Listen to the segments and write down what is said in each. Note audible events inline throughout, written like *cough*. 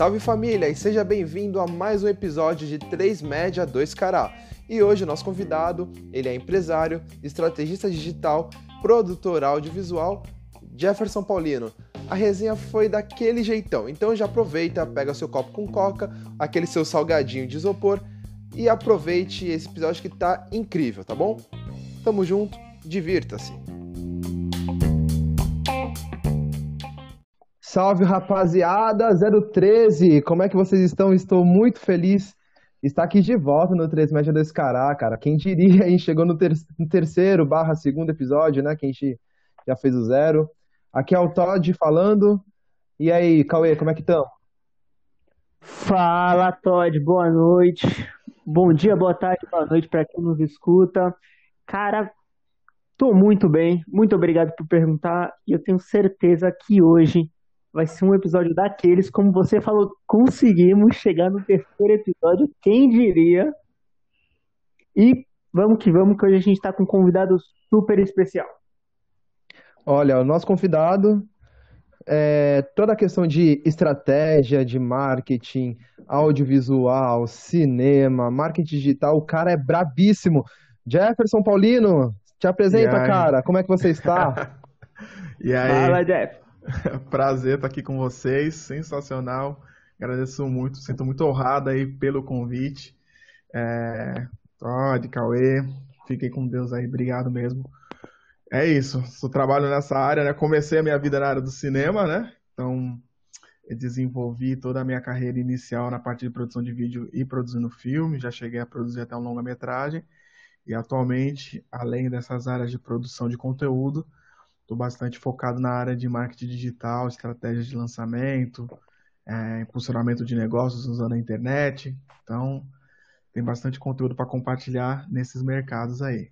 Salve família e seja bem-vindo a mais um episódio de 3 Média 2 Cará. E hoje o nosso convidado, ele é empresário, estrategista digital, produtor audiovisual, Jefferson Paulino. A resenha foi daquele jeitão, então já aproveita, pega seu copo com coca, aquele seu salgadinho de isopor e aproveite esse episódio que tá incrível, tá bom? Tamo junto, divirta-se! Salve rapaziada 013, como é que vocês estão? Estou muito feliz estar aqui de volta no 3 Média 2 Cará, cara. Quem diria, hein? Chegou no, ter no terceiro barra segundo episódio, né? Que a gente já fez o zero. Aqui é o Todd falando. E aí, Cauê, como é que estão? Fala, Todd, boa noite. Bom dia, boa tarde, boa noite para quem nos escuta. Cara, tô muito bem. Muito obrigado por perguntar. E eu tenho certeza que hoje vai ser um episódio daqueles, como você falou, conseguimos chegar no terceiro episódio, quem diria? E vamos que vamos, que hoje a gente está com um convidado super especial. Olha, o nosso convidado, é, toda a questão de estratégia, de marketing, audiovisual, cinema, marketing digital, o cara é brabíssimo. Jefferson Paulino, te apresenta, cara, como é que você está? *laughs* e aí? Fala, Jeff. *laughs* Prazer estar aqui com vocês, sensacional. Agradeço muito, sinto muito honrado aí pelo convite. É, Todd, Cauê, fiquei com Deus aí, obrigado mesmo. É isso, eu trabalho nessa área, né? Comecei a minha vida na área do cinema, né? Então, desenvolvi toda a minha carreira inicial na parte de produção de vídeo e produzindo filme, já cheguei a produzir até um longa-metragem. E atualmente, além dessas áreas de produção de conteúdo, Estou bastante focado na área de marketing digital, estratégias de lançamento, é, impulsionamento de negócios usando a internet. Então, tem bastante conteúdo para compartilhar nesses mercados aí.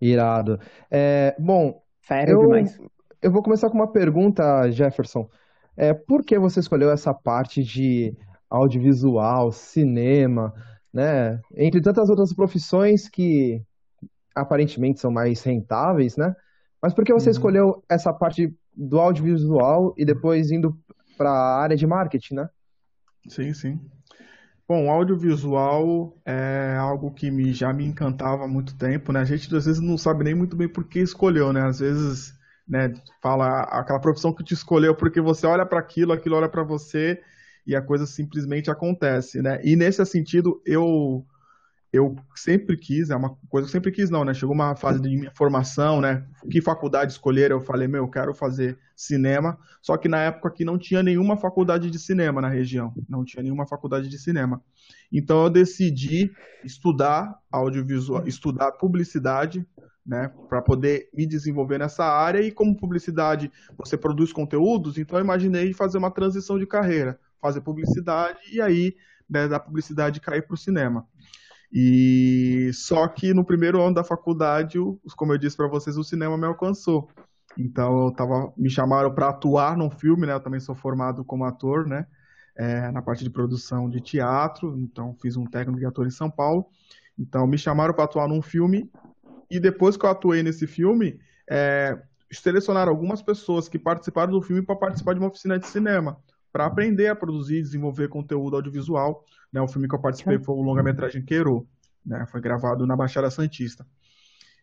Irado. É, bom, eu, demais. eu vou começar com uma pergunta, Jefferson. É, por que você escolheu essa parte de audiovisual, cinema, né? Entre tantas outras profissões que aparentemente são mais rentáveis, né? Mas por que você uhum. escolheu essa parte do audiovisual e depois indo para a área de marketing, né? Sim, sim. Bom, audiovisual é algo que me, já me encantava há muito tempo, né? A gente às vezes não sabe nem muito bem por que escolheu, né? Às vezes, né, fala aquela profissão que te escolheu porque você olha para aquilo, aquilo olha para você e a coisa simplesmente acontece, né? E nesse sentido, eu eu sempre quis, é uma coisa que eu sempre quis não, né? Chegou uma fase de minha formação, né? Que faculdade escolher? Eu falei, meu, eu quero fazer cinema. Só que na época aqui não tinha nenhuma faculdade de cinema na região, não tinha nenhuma faculdade de cinema. Então eu decidi estudar audiovisual, estudar publicidade, né, para poder me desenvolver nessa área e como publicidade você produz conteúdos, então eu imaginei fazer uma transição de carreira, fazer publicidade e aí né, da publicidade cair para o cinema. E só que no primeiro ano da faculdade, como eu disse para vocês, o cinema me alcançou. Então eu tava, me chamaram para atuar num filme, né? Eu também sou formado como ator, né? É, na parte de produção de teatro, então fiz um técnico de ator em São Paulo. Então me chamaram para atuar num filme e depois que eu atuei nesse filme, é, selecionaram algumas pessoas que participaram do filme para participar de uma oficina de cinema, para aprender a produzir e desenvolver conteúdo audiovisual né, o filme que eu participei foi o longa-metragem Queiro, né, foi gravado na Baixada Santista.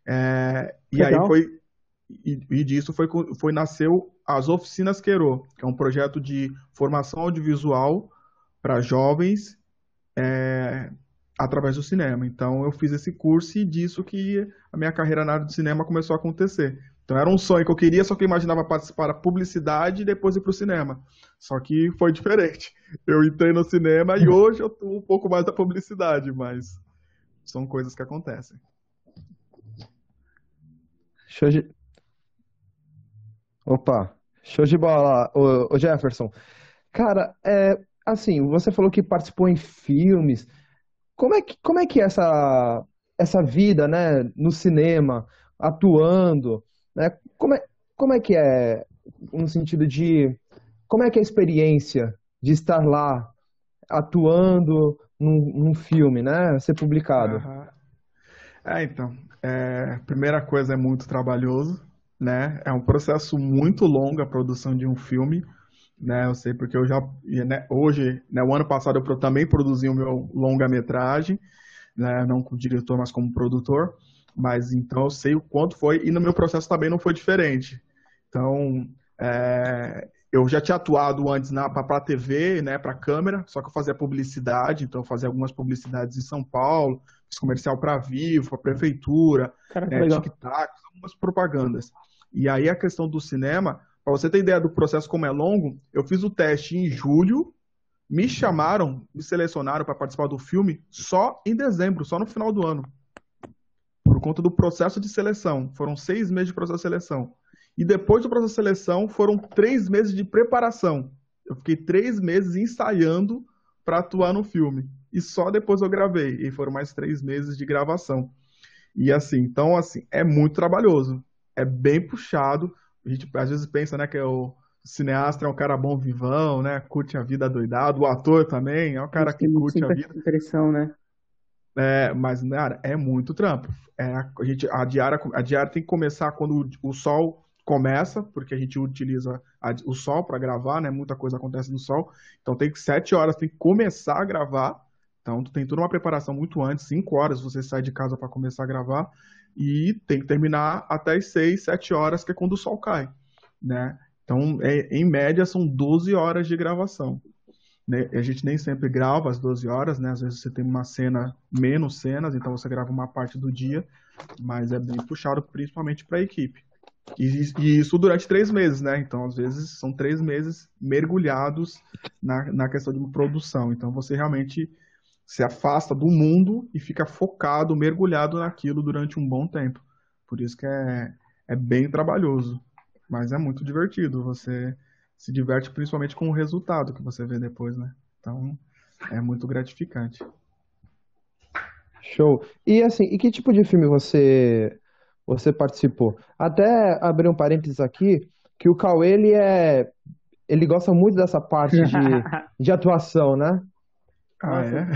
É, e aí foi e, e, disso foi, foi nasceu as oficinas Queiro, que é um projeto de formação audiovisual para jovens é, através do cinema. Então eu fiz esse curso e disso que a minha carreira na área do cinema começou a acontecer. Então era um sonho que eu queria, só que eu imaginava participar da publicidade e depois ir para o cinema. Só que foi diferente. Eu entrei no cinema e *laughs* hoje eu tô um pouco mais da publicidade, mas são coisas que acontecem. Show de... Opa, show de bola, o Jefferson. Cara, é, assim, você falou que participou em filmes. Como é que, como é, que é essa, essa vida, né, no cinema, atuando? Né? Como, é, como é que é, no sentido de, como é que é a experiência de estar lá, atuando num, num filme, né? Ser publicado. Uhum. É, então, é, primeira coisa é muito trabalhoso, né? É um processo muito longo a produção de um filme, né? Eu sei porque eu já, né, hoje, né, o ano passado eu também produzi o meu longa-metragem, né, não como diretor, mas como produtor, mas então eu sei o quanto foi, e no meu processo também não foi diferente. Então, é, eu já tinha atuado antes para a TV, né, para câmera, só que eu fazia publicidade, então eu fazia algumas publicidades em São Paulo, fiz comercial para Vivo, para Prefeitura, Cara, né, TikTok, algumas propagandas. E aí a questão do cinema, para você ter ideia do processo como é longo, eu fiz o teste em julho, me chamaram, me selecionaram para participar do filme só em dezembro, só no final do ano. Por conta do processo de seleção. Foram seis meses de processo de seleção. E depois do processo de seleção, foram três meses de preparação. Eu fiquei três meses ensaiando para atuar no filme. E só depois eu gravei. E foram mais três meses de gravação. E assim, então, assim, é muito trabalhoso. É bem puxado. A gente às vezes pensa, né, que é o cineasta é um cara bom vivão, né? Curte a vida doidado. O ator também é um cara que curte a vida. Impressão, né? É, mas, cara, é muito trampo. É, a, gente, a, diária, a diária tem que começar quando o, o sol começa, porque a gente utiliza a, o sol para gravar, né? Muita coisa acontece no sol. Então tem que sete horas, tem que começar a gravar. Então tem toda uma preparação muito antes, cinco horas você sai de casa para começar a gravar e tem que terminar até as seis, sete horas, que é quando o sol cai, né? Então, é, em média, são 12 horas de gravação. Né? A gente nem sempre grava as 12 horas, né? Às vezes você tem uma cena, menos cenas, então você grava uma parte do dia, mas é bem puxado, principalmente para a equipe. E, e, isso durante três meses, né? Então, às vezes, são três meses mergulhados na, na questão de produção. Então, você realmente se afasta do mundo e fica focado, mergulhado naquilo durante um bom tempo. Por isso que é, é bem trabalhoso. Mas é muito divertido. Você se diverte principalmente com o resultado que você vê depois, né? Então, é muito gratificante. Show. E assim, e que tipo de filme você você participou. Até abrir um parênteses aqui, que o Cauê, ele é. Ele gosta muito dessa parte de, *laughs* de atuação, né? Ah, é?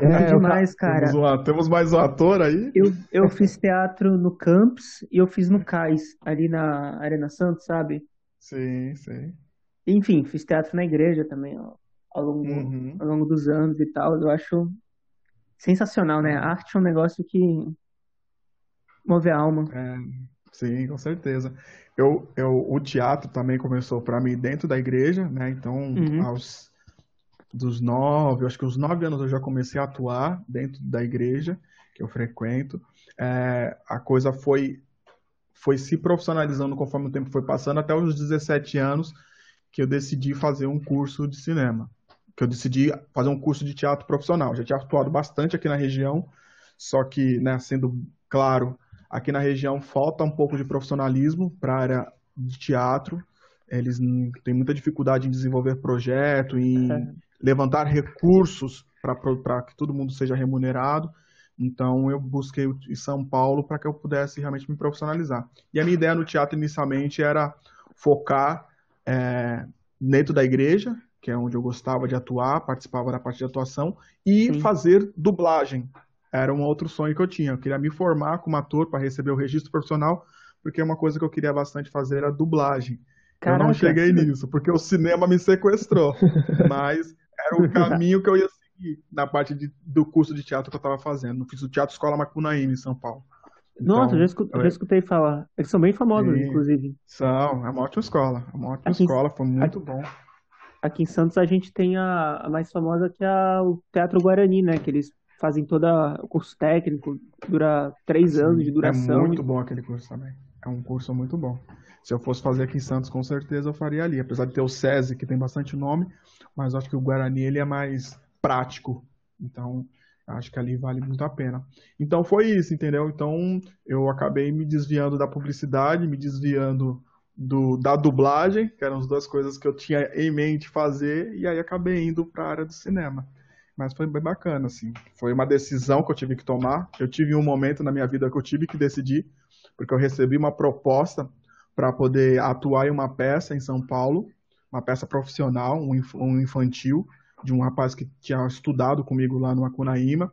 É, *laughs* é demais, cara. Temos, um, temos, mais um ator aí? Eu, eu fiz teatro no Campus e eu fiz no Cais, ali na Arena Santos, sabe? Sim, sim. Enfim, fiz teatro na igreja também, ó, ao, longo, uhum. ao longo dos anos e tal. Eu acho sensacional, né? A arte é um negócio que Move a alma. É, sim, com certeza. Eu, eu, o teatro também começou para mim dentro da igreja, né? Então, uhum. aos dos nove, acho que os nove anos eu já comecei a atuar dentro da igreja que eu frequento. É, a coisa foi foi se profissionalizando conforme o tempo foi passando, até os 17 anos que eu decidi fazer um curso de cinema. Que eu decidi fazer um curso de teatro profissional. Já tinha atuado bastante aqui na região, só que, né, sendo claro, Aqui na região falta um pouco de profissionalismo para a área de teatro. Eles têm muita dificuldade em desenvolver projeto, em é. levantar recursos para que todo mundo seja remunerado. Então eu busquei em São Paulo para que eu pudesse realmente me profissionalizar. E a minha ideia no teatro inicialmente era focar é, dentro da igreja, que é onde eu gostava de atuar, participava da parte de atuação, e Sim. fazer dublagem era um outro sonho que eu tinha. Eu queria me formar como ator para receber o registro profissional, porque uma coisa que eu queria bastante fazer era dublagem. Caraca. Eu não cheguei nisso, porque o cinema me sequestrou. *laughs* Mas era o caminho que eu ia seguir na parte de, do curso de teatro que eu estava fazendo. Eu fiz o Teatro Escola Macunaíma, em São Paulo. Então, Nossa, já escutei, já escutei falar. Eles são bem famosos, sim, inclusive. São, é uma ótima escola. É uma ótima aqui, escola, foi muito aqui, bom. Aqui em Santos a gente tem a, a mais famosa que é o Teatro Guarani, né? Que eles fazem todo o curso técnico, dura três Sim, anos de duração. É muito bom aquele curso também. É um curso muito bom. Se eu fosse fazer aqui em Santos, com certeza eu faria ali. Apesar de ter o SESI, que tem bastante nome, mas acho que o Guarani ele é mais prático. Então, acho que ali vale muito a pena. Então foi isso, entendeu? Então eu acabei me desviando da publicidade, me desviando do, da dublagem, que eram as duas coisas que eu tinha em mente fazer, e aí acabei indo para a área do cinema. Mas foi bem bacana, assim. Foi uma decisão que eu tive que tomar. Eu tive um momento na minha vida que eu tive que decidir, porque eu recebi uma proposta para poder atuar em uma peça em São Paulo, uma peça profissional, um infantil, de um rapaz que tinha estudado comigo lá no Acunaíma.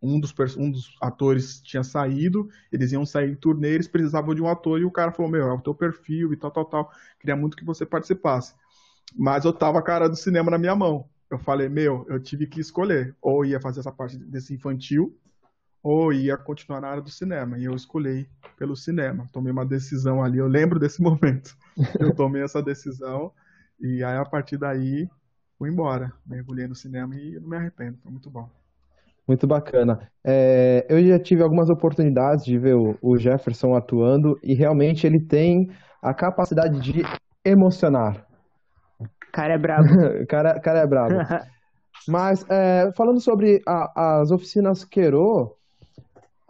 um dos, um dos atores tinha saído, eles iam sair em turnê, eles precisavam de um ator e o cara falou: Meu, é o teu perfil e tal, tal, tal. Queria muito que você participasse. Mas eu tava a cara do cinema na minha mão. Eu falei: Meu, eu tive que escolher. Ou ia fazer essa parte desse infantil, ou ia continuar na área do cinema. E eu escolhi pelo cinema. Tomei uma decisão ali, eu lembro desse *laughs* momento. Eu tomei essa decisão. E aí, a partir daí, fui embora. Mergulhei no cinema e não me arrependo. Foi muito bom. Muito bacana. É, eu já tive algumas oportunidades de ver o, o, Jefferson atuando e realmente ele tem a capacidade de emocionar. Cara é brabo. *laughs* cara, cara é brabo. *laughs* Mas é, falando sobre a, as oficinas Quero,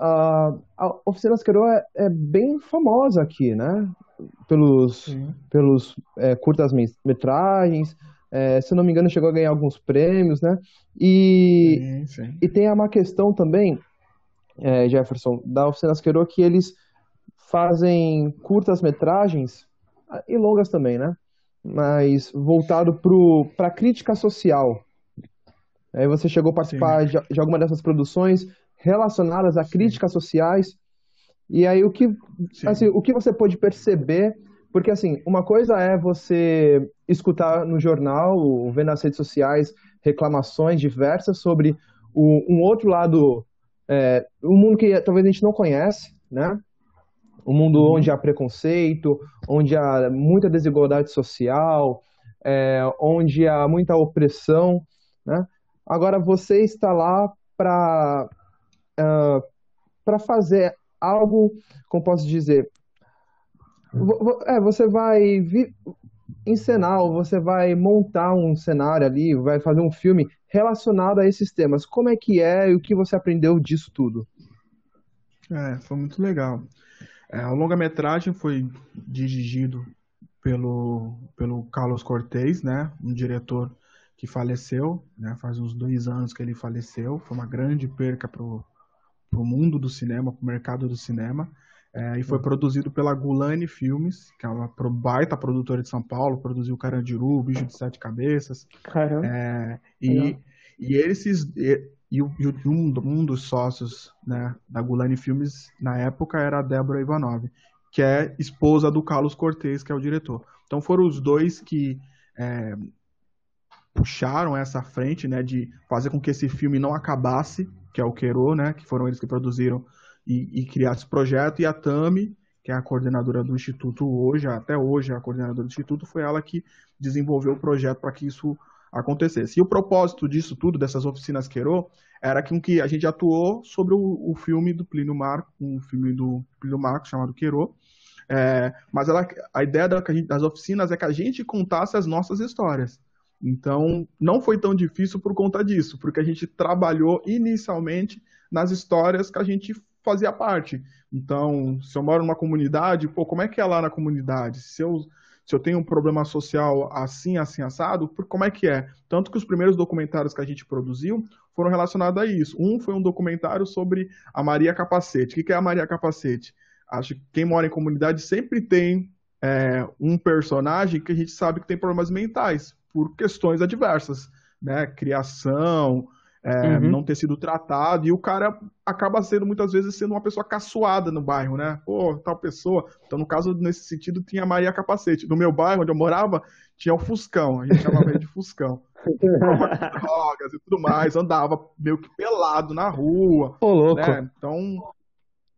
a, a oficinas Quero é, é, bem famosa aqui, né? Pelos, pelos é, curtas metragens, é, se não me engano, chegou a ganhar alguns prêmios, né? E, sim, sim. e tem uma questão também, é, Jefferson, da Oficina Asquerô, que eles fazem curtas metragens ah, e longas também, né? Mas voltado para a crítica social. Aí você chegou a participar de, de, alguma dessas produções relacionadas a críticas sociais. E aí o que, assim, o que você pôde perceber porque, assim, uma coisa é você escutar no jornal, ou ver nas redes sociais, reclamações diversas sobre o, um outro lado, é, um mundo que talvez a gente não conhece, né? Um mundo uhum. onde há preconceito, onde há muita desigualdade social, é, onde há muita opressão, né? Agora, você está lá para uh, é, para fazer algo, como posso dizer, é, você vai. Encenar, ou você vai montar um cenário ali, vai fazer um filme relacionado a esses temas. Como é que é e o que você aprendeu disso tudo? É, foi muito legal. É, o longa-metragem foi dirigido pelo, pelo Carlos Cortez, né, um diretor que faleceu, né, faz uns dois anos que ele faleceu. Foi uma grande perca para o mundo do cinema, para o mercado do cinema. É, e foi produzido pela Gulani Filmes, que é uma baita produtora de São Paulo, produziu Carandiru, o Bicho de Sete Cabeças. Caramba. É, e, e esses. E, e, um, um, dos sócios né, da Gulani Filmes, na época, era a Débora Ivanov, que é esposa do Carlos Cortez, que é o diretor. Então foram os dois que é, puxaram essa frente né, de fazer com que esse filme não acabasse, que é o Quero, né, que foram eles que produziram e, e criar esse projeto. E a Tami, que é a coordenadora do Instituto hoje, até hoje a coordenadora do Instituto, foi ela que desenvolveu o projeto para que isso acontecesse. E o propósito disso tudo, dessas oficinas Queiro, era que, que a gente atuou sobre o, o filme do Plínio Marco, um filme do Plínio Marco chamado Queiro, é, mas ela, a ideia da, das oficinas é que a gente contasse as nossas histórias. Então, não foi tão difícil por conta disso, porque a gente trabalhou inicialmente nas histórias que a gente fazia parte. Então, se eu moro numa comunidade, pô, como é que é lá na comunidade? Se eu, se eu tenho um problema social assim, assim, assado, como é que é? Tanto que os primeiros documentários que a gente produziu foram relacionados a isso. Um foi um documentário sobre a Maria Capacete. O que é a Maria Capacete? Acho que quem mora em comunidade sempre tem é, um personagem que a gente sabe que tem problemas mentais, por questões adversas, né? Criação, é, uhum. não ter sido tratado, e o cara acaba sendo, muitas vezes, sendo uma pessoa caçoada no bairro, né? Pô, tal pessoa. Então, no caso, nesse sentido, tinha Maria Capacete. No meu bairro, onde eu morava, tinha o Fuscão, a gente chamava ele de Fuscão. *laughs* drogas e tudo mais, andava meio que pelado na rua. Ô, louco. Né? Então,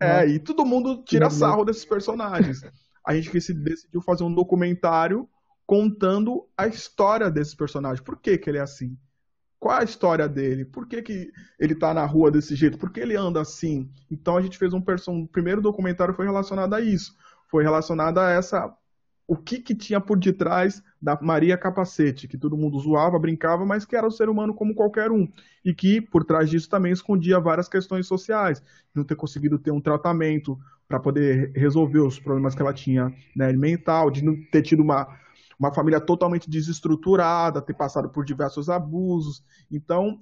é, e todo mundo tira sarro desses personagens. A gente decidiu fazer um documentário contando a história desses personagens. Por que, que ele é assim? Qual a história dele? Por que, que ele tá na rua desse jeito? Por que ele anda assim? Então a gente fez um, o primeiro documentário foi relacionado a isso. Foi relacionado a essa o que, que tinha por detrás da Maria Capacete, que todo mundo zoava, brincava, mas que era um ser humano como qualquer um. E que, por trás disso, também escondia várias questões sociais. Não ter conseguido ter um tratamento para poder resolver os problemas que ela tinha né, mental, de não ter tido uma, uma família totalmente desestruturada, ter passado por diversos abusos. Então,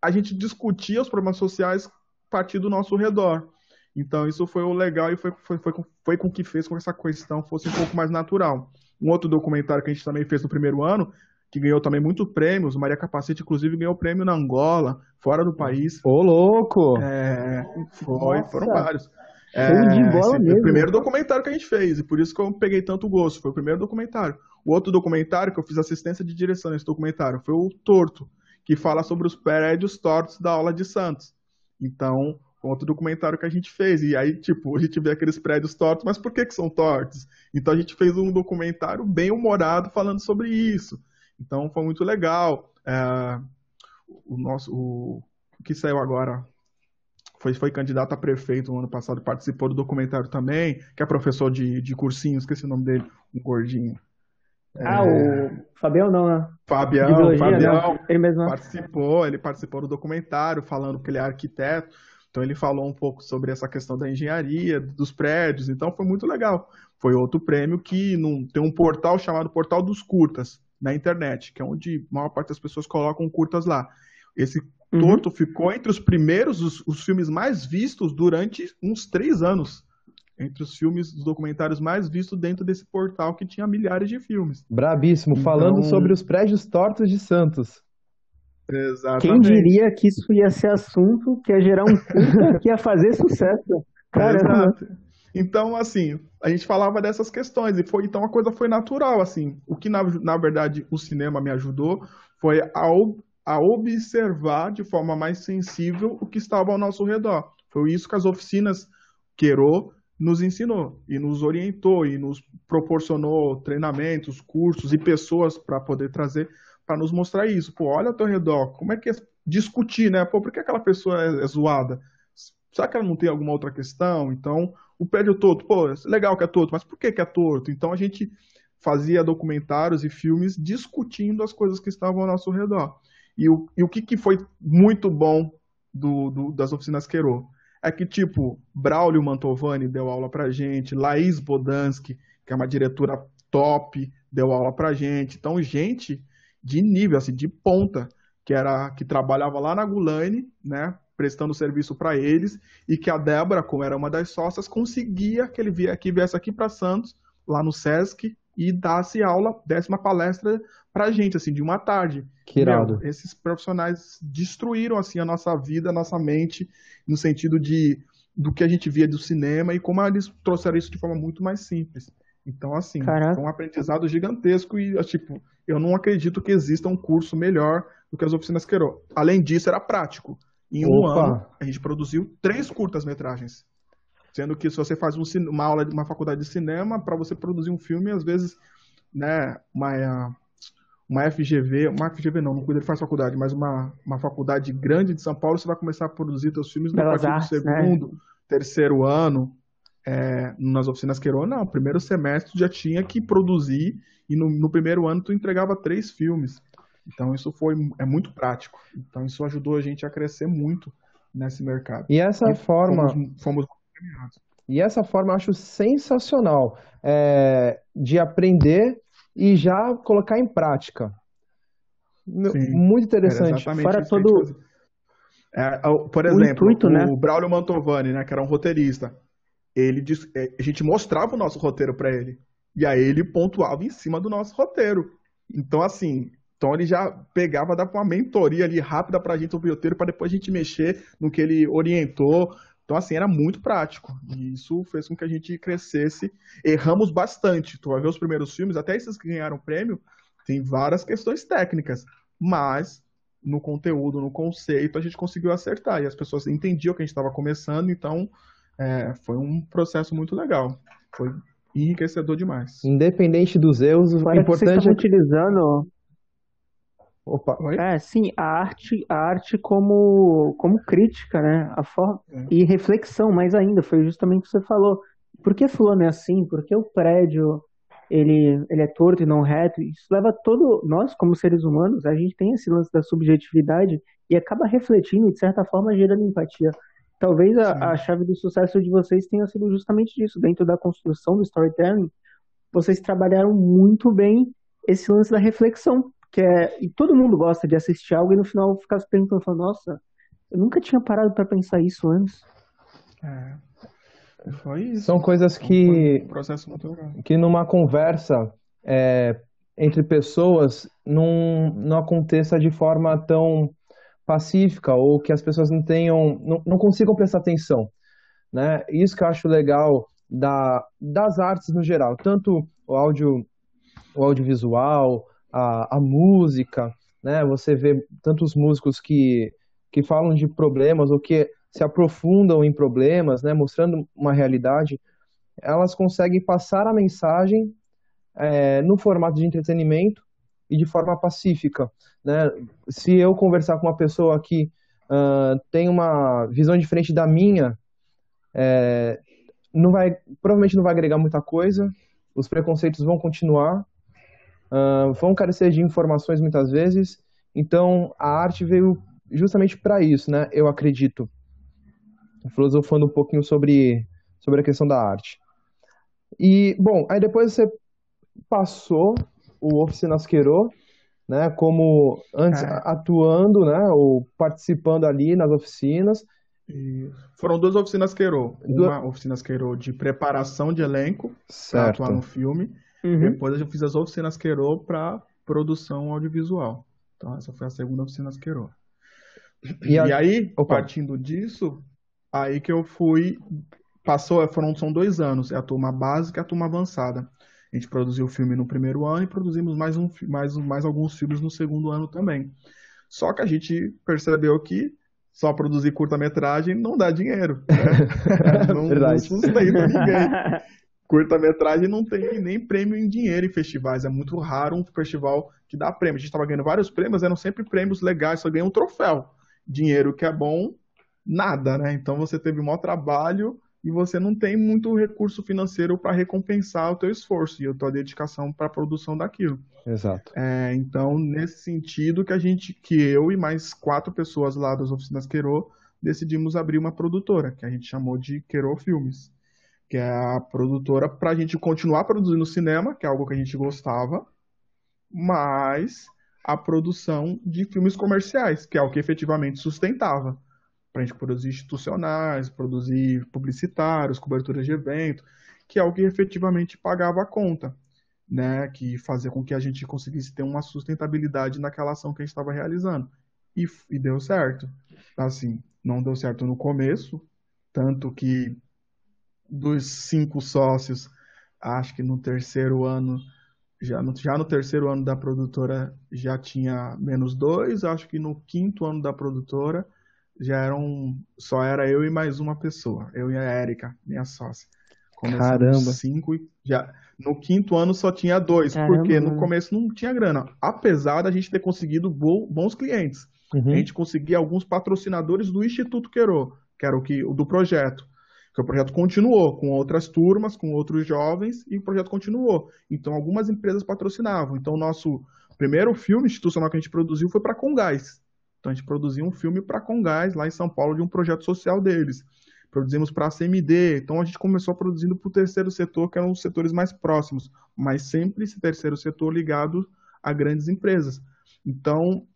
a gente discutia os problemas sociais a partir do nosso redor. Então, isso foi o legal e foi, foi, foi, foi com que fez com que essa questão fosse um pouco mais natural. Um outro documentário que a gente também fez no primeiro ano que ganhou também muitos prêmios. Maria Capacete, inclusive, ganhou prêmio na Angola, fora do país. Ô, louco! É, foi, foram vários. É, de bola mesmo. Foi o primeiro documentário que a gente fez, e por isso que eu peguei tanto gosto. Foi o primeiro documentário. O outro documentário que eu fiz assistência de direção nesse documentário foi o Torto, que fala sobre os prédios tortos da aula de Santos. Então, outro documentário que a gente fez. E aí, tipo, *laughs* a gente vê aqueles prédios tortos, mas por que, que são tortos? Então a gente fez um documentário bem humorado falando sobre isso. Então foi muito legal. É, o nosso. O, o que saiu agora foi, foi candidato a prefeito no ano passado, participou do documentário também, que é professor de, de cursinho, esqueci o nome dele, um gordinho. Ah, é... o Fabião não, né? Fabião, Fabião ele mesmo. participou, ele participou do documentário falando que ele é arquiteto. Então ele falou um pouco sobre essa questão da engenharia, dos prédios, então foi muito legal. Foi outro prêmio que num, tem um portal chamado Portal dos Curtas na internet, que é onde a maior parte das pessoas colocam curtas lá. Esse uhum. torto ficou entre os primeiros, os, os, filmes mais vistos durante uns três anos. Entre os filmes, os documentários mais vistos dentro desse portal que tinha milhares de filmes. Brabíssimo, então... falando sobre os prédios tortos de Santos. Exatamente. Quem diria que isso ia ser assunto, que ia gerar um curta, *laughs* que ia fazer sucesso? Caramba. Exato. Então, assim, a gente falava dessas questões e foi então a coisa foi natural, assim. O que na, na verdade o cinema me ajudou foi a, a observar de forma mais sensível o que estava ao nosso redor. Foi isso que as oficinas Queiro nos ensinou e nos orientou e nos proporcionou treinamentos, cursos e pessoas para poder trazer para nos mostrar isso. Pô, olha ao teu redor, como é que é discutir, né? Pô, por que aquela pessoa é, é zoada? Será que ela não tem alguma outra questão? Então, o prédio torto, pô, legal que é torto, mas por que, que é torto? Então a gente fazia documentários e filmes discutindo as coisas que estavam ao nosso redor. E o, e o que, que foi muito bom do, do, das oficinas Queiro? É que, tipo, Braulio Mantovani deu aula pra gente, Laís Bodansky, que é uma diretora top, deu aula pra gente. Então, gente de nível, assim, de ponta, que era que trabalhava lá na Gulane, né, prestando serviço para eles, e que a Débora, como era uma das sócias, conseguia que ele viesse, que viesse aqui para Santos, lá no Sesc, e desse aula, desse uma palestra pra gente, assim, de uma tarde. Que irado. Meu, esses profissionais destruíram, assim, a nossa vida, a nossa mente, no sentido de do que a gente via do cinema e como eles trouxeram isso de forma muito mais simples. Então, assim, Caraca. foi um aprendizado gigantesco e, tipo, eu não acredito que exista um curso melhor do que as oficinas Queiro. Além disso, era prático. Em um Opa. ano, a gente produziu três curtas-metragens. Sendo que se você faz um, uma aula de uma faculdade de cinema, para você produzir um filme, às vezes, né, uma, uma FGV, uma FGV não, não cuida de faz faculdade, mas uma, uma faculdade grande de São Paulo, você vai começar a produzir seus filmes no partir do né? segundo, né? terceiro ano é, nas oficinas Queiro, não, primeiro semestre já tinha que produzir e no, no, primeiro ano tu entregava três filmes. Então isso foi é muito prático. Então isso ajudou a gente a crescer muito nesse mercado. E essa e forma fomos, fomos e essa forma eu acho sensacional é, de aprender e já colocar em prática. Sim, muito interessante. Fora todo é, por exemplo, o, intuito, né? o Braulio Mantovani, né, que era um roteirista ele é, a gente mostrava o nosso roteiro para ele. E aí ele pontuava em cima do nosso roteiro. Então, assim, então ele já pegava, dava uma mentoria ali rápida pra gente sobre o roteiro, para depois a gente mexer no que ele orientou. Então, assim, era muito prático. E isso fez com que a gente crescesse. Erramos bastante. Tu vai ver os primeiros filmes, até esses que ganharam prêmio, tem várias questões técnicas. Mas no conteúdo, no conceito, a gente conseguiu acertar. E as pessoas entendiam que a gente estava começando, então é, foi um processo muito legal. Foi enriquecedor demais. Independente dos erros, o importante que é utilizando Opa, oi? É, sim, a arte, a arte como, como crítica, né? A forma é. e reflexão, mais ainda, foi justamente o que você falou. Por que fulano é assim? Por que o prédio ele, ele é torto e não reto? Isso leva todo nós como seres humanos, a gente tem esse lance da subjetividade e acaba refletindo de certa forma gerando empatia. Talvez a, a, chave do sucesso de vocês tenha sido justamente disso. Dentro da construção do storytelling, vocês trabalharam muito bem esse lance da reflexão. Que é, e todo mundo gosta de assistir algo e no final ficar se perguntando, nossa, eu nunca tinha parado para pensar isso antes. É. Foi isso. São coisas que, um processo que numa conversa é, entre pessoas não, não aconteça de forma tão pacífica ou que as pessoas não tenham, não, não consigam prestar atenção, né? Isso que eu acho legal da, das artes no geral, tanto o áudio, o audiovisual, a, a música, né? Você vê tantos músicos que, que falam de problemas ou que se aprofundam em problemas, né? Mostrando uma realidade, elas conseguem passar a mensagem é, no formato de entretenimento e de forma pacífica, né? Se eu conversar com uma pessoa que uh, tem uma visão diferente da minha, é, não vai, provavelmente não vai agregar muita coisa, os preconceitos vão continuar, uh, vão carecer de informações muitas vezes, então a arte veio justamente para isso, né? Eu acredito. Filosofando um pouquinho sobre, sobre a questão da arte. E, bom, aí depois você passou o Oficinas Queiro, né, como antes é. atuando, né, ou participando ali nas oficinas. E foram duas oficinas Queiro. Uma du... oficina Queiro de preparação de elenco para atuar no filme. Uhum. Depois eu fiz as oficinas Queiro para produção audiovisual. Então essa foi a segunda oficina Queiro. E, a... e aí, Opa. partindo disso, aí que eu fui passou, foram são dois anos, é a turma básica e a turma avançada. A gente produziu o filme no primeiro ano e produzimos mais, um, mais, mais alguns filmes no segundo ano também. Só que a gente percebeu que só produzir curta-metragem não dá dinheiro. Né? *laughs* não, não sustenta ninguém. *laughs* Curta-metragem não tem nem prêmio em dinheiro em festivais. É muito raro um festival que dá prêmio. A gente estava ganhando vários prêmios, eram sempre prêmios legais, só ganha um troféu. Dinheiro que é bom, nada, né? Então você teve um maior trabalho e você não tem muito recurso financeiro para recompensar o teu esforço e a tua dedicação para a produção daquilo. Exato. É, então, nesse sentido que a gente, que eu e mais quatro pessoas lá das oficinas Queiro decidimos abrir uma produtora, que a gente chamou de Queiro Filmes, que é a produtora para a gente continuar produzindo cinema, que é algo que a gente gostava, mas a produção de filmes comerciais, que é o que efetivamente sustentava para a gente produzir institucionais, produzir publicitários, coberturas de evento, que é o que efetivamente pagava a conta, né? Que fazia com que a gente conseguisse ter uma sustentabilidade naquela ação que a gente estava realizando. E, e deu certo. Assim, não deu certo no começo, tanto que dos cinco sócios, acho que no terceiro ano já no, já no terceiro ano da produtora já tinha menos dois, acho que no quinto ano da produtora já eram. Só era eu e mais uma pessoa. Eu e a Érica, minha sócia. Começamos Caramba. cinco e já. No quinto ano só tinha dois, Caramba. porque no começo não tinha grana. Apesar da gente ter conseguido bons clientes. Uhum. A gente conseguia alguns patrocinadores do Instituto Queiro, que era o que o do projeto. Que o projeto continuou com outras turmas, com outros jovens, e o projeto continuou. Então algumas empresas patrocinavam. Então o nosso primeiro filme institucional que a gente produziu foi para Congás. Então a gente produziu um filme para Congás, lá em São Paulo, de um projeto social deles. Produzimos para a CMD, então a gente começou produzindo para o terceiro setor, que eram os setores mais próximos, mas sempre esse terceiro setor ligado a grandes empresas. Então,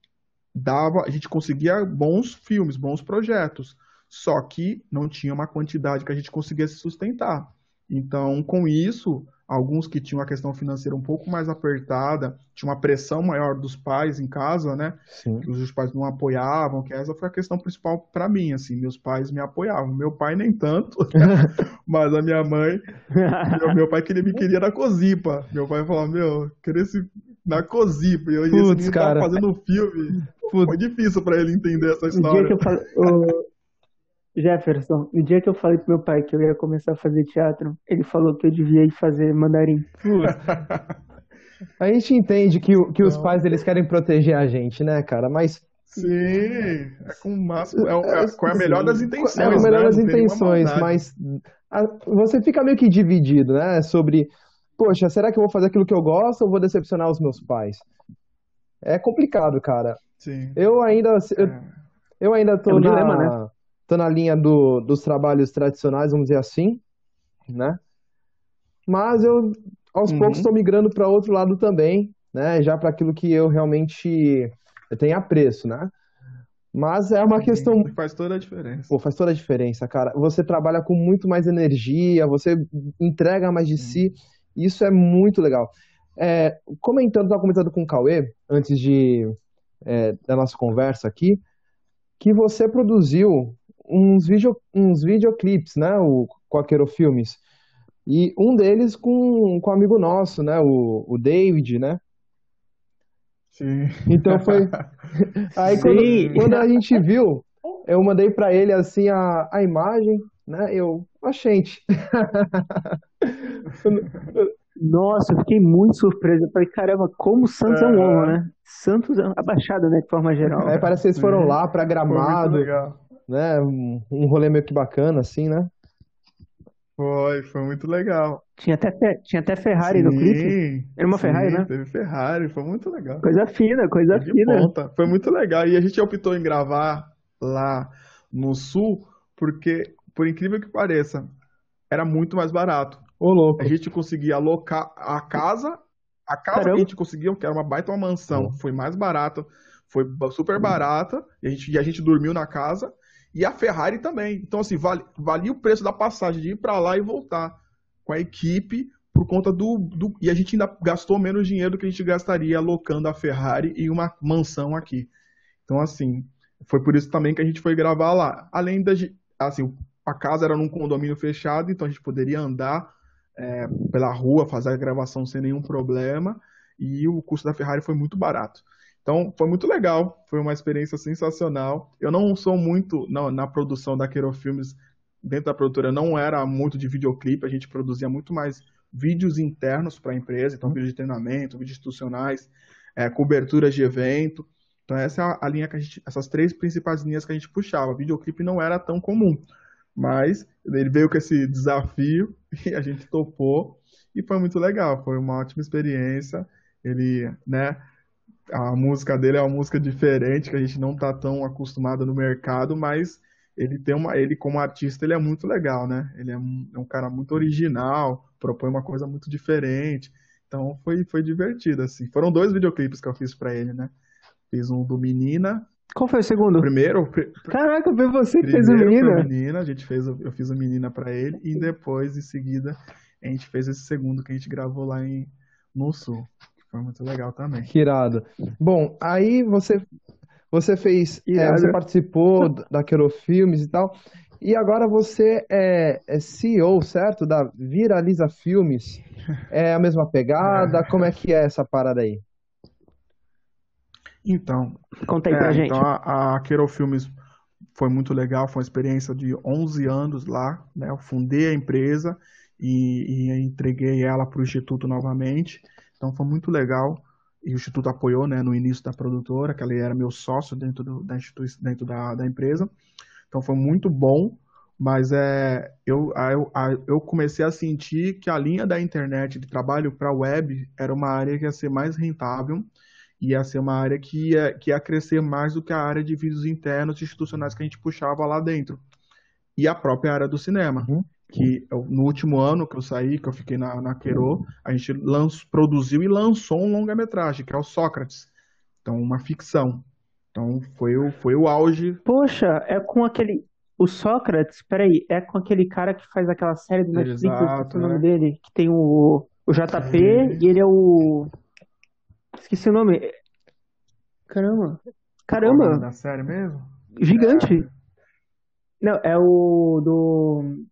dava, a gente conseguia bons filmes, bons projetos, só que não tinha uma quantidade que a gente conseguisse sustentar. Então, com isso, alguns que tinham a questão financeira um pouco mais apertada, tinha uma pressão maior dos pais em casa, né? Sim. Que os pais não apoiavam, que essa foi a questão principal para mim, assim, meus pais me apoiavam. Meu pai nem tanto, *laughs* mas a minha mãe, meu, meu pai queria me queria na Cozipa. Meu pai falava, meu, queria esse na Cozipa. E eu Putz, esse cara. fazendo filme. Putz. Foi difícil para ele entender essa história. O dia que eu falei, Jefferson, no dia que eu falei pro meu pai que eu ia começar a fazer teatro, ele falou que eu devia ir fazer mandarim. *laughs* a gente entende que, que os pais eles querem proteger a gente, né, cara? Mas Sim, é com o máximo, é, é, com a melhor das intenções. É a melhor né? das intenções, mas a, você fica meio que dividido, né? Sobre, poxa, será que eu vou fazer aquilo que eu gosto ou vou decepcionar os meus pais? É complicado, cara. Sim. Eu ainda, eu, é. eu ainda tô é um na, dilema, né? Tô na linha do, dos trabalhos tradicionais, vamos dizer assim, né? Mas eu, aos uhum. poucos, estou migrando para outro lado também, né? Já para aquilo que eu realmente tenho apreço, né? Mas é uma questão. Faz toda a diferença. Pô, faz toda a diferença, cara. Você trabalha com muito mais energia, você entrega mais de si. Isso é muito legal. é, comentando, estava comentando com o Cauê, antes de, é, da nossa conversa aqui, que você produziu uns, video, uns videoclips, né, o, com a Quero Filmes. E um deles com, com um amigo nosso, né, o, o David, né? Sim. Então foi. *laughs* Aí quando, quando, a gente viu, eu mandei para ele assim a, a imagem, né? Eu, a gente. *laughs* Nossa, eu fiquei muito surpreso. Eu falei, caramba, como o Santos é, um homem, né? Santos é abaixada, né, de forma geral. É, parece que eles foram lá para Gramado, né? Um, um rolê meio que bacana, assim, né? Foi, foi muito legal. Tinha até, tinha até Ferrari no clipe. Era uma sim, Ferrari, né? Teve Ferrari, foi muito legal. Coisa fina, coisa de fina. Ponta. Foi muito legal. E a gente optou em gravar lá no sul, porque, por incrível que pareça, era muito mais barato. Ô, louco. A gente conseguia alocar a casa, a casa Caramba. que a gente conseguia, que era uma baita uma mansão, uhum. foi mais barata, foi super barata, e a gente, e a gente dormiu na casa, e a Ferrari também. Então, assim, vale, valia o preço da passagem de ir para lá e voltar com a equipe por conta do, do, E a gente ainda gastou menos dinheiro do que a gente gastaria alocando a Ferrari e uma mansão aqui. Então, assim, foi por isso também que a gente foi gravar lá. Além da. Assim, a casa era num condomínio fechado, então a gente poderia andar é, pela rua, fazer a gravação sem nenhum problema. E o custo da Ferrari foi muito barato. Então, foi muito legal, foi uma experiência sensacional. Eu não sou muito, não, na produção da Quero Filmes, dentro da produtora, não era muito de videoclipe, a gente produzia muito mais vídeos internos para a empresa, então vídeos de treinamento, vídeos institucionais, é, coberturas de evento. Então, essa é a linha que a gente, essas três principais linhas que a gente puxava. Videoclipe não era tão comum, mas ele veio com esse desafio *laughs* e a gente topou e foi muito legal, foi uma ótima experiência. Ele, né, a música dele é uma música diferente, que a gente não tá tão acostumado no mercado, mas ele tem uma. Ele, como artista, ele é muito legal, né? Ele é um, é um cara muito original, propõe uma coisa muito diferente. Então foi, foi divertido, assim. Foram dois videoclipes que eu fiz para ele, né? Fiz um do Menina. Qual foi o segundo? Primeiro. Caraca, foi você que fez o Menina. Menina, a gente fez, eu fiz o Menina para ele, e depois, em seguida, a gente fez esse segundo que a gente gravou lá em, no Sul. Foi muito legal também. Que irado. Bom, aí você, você fez, é, você participou *laughs* da Quero Filmes e tal, e agora você é, é, CEO, certo? Da Viraliza Filmes. É a mesma pegada? É. Como é que é essa parada aí? Então, conta aí pra é, gente. Então, a, a Quero Filmes foi muito legal, foi uma experiência de 11 anos lá, né? Eu fundei a empresa e, e entreguei ela para o Instituto novamente. Então foi muito legal. E o Instituto apoiou né, no início da produtora, que ele era meu sócio dentro, do, da, dentro da, da empresa. Então foi muito bom, mas é, eu, eu, eu comecei a sentir que a linha da internet de trabalho para web era uma área que ia ser mais rentável, ia ser uma área que ia, que ia crescer mais do que a área de vídeos internos institucionais que a gente puxava lá dentro. E a própria área do cinema. Uhum que no último ano que eu saí, que eu fiquei na, na Quero, a gente lançou, produziu e lançou um longa-metragem, que é o Sócrates. Então, uma ficção. Então, foi o, foi o auge. Poxa, é com aquele. O Sócrates, peraí, é com aquele cara que faz aquela série do Netflix, Exato, o nome é. dele, que tem o, o JP e ele é o. Esqueci o nome. Caramba. Caramba. É da série mesmo? Gigante. É... Não, é o do.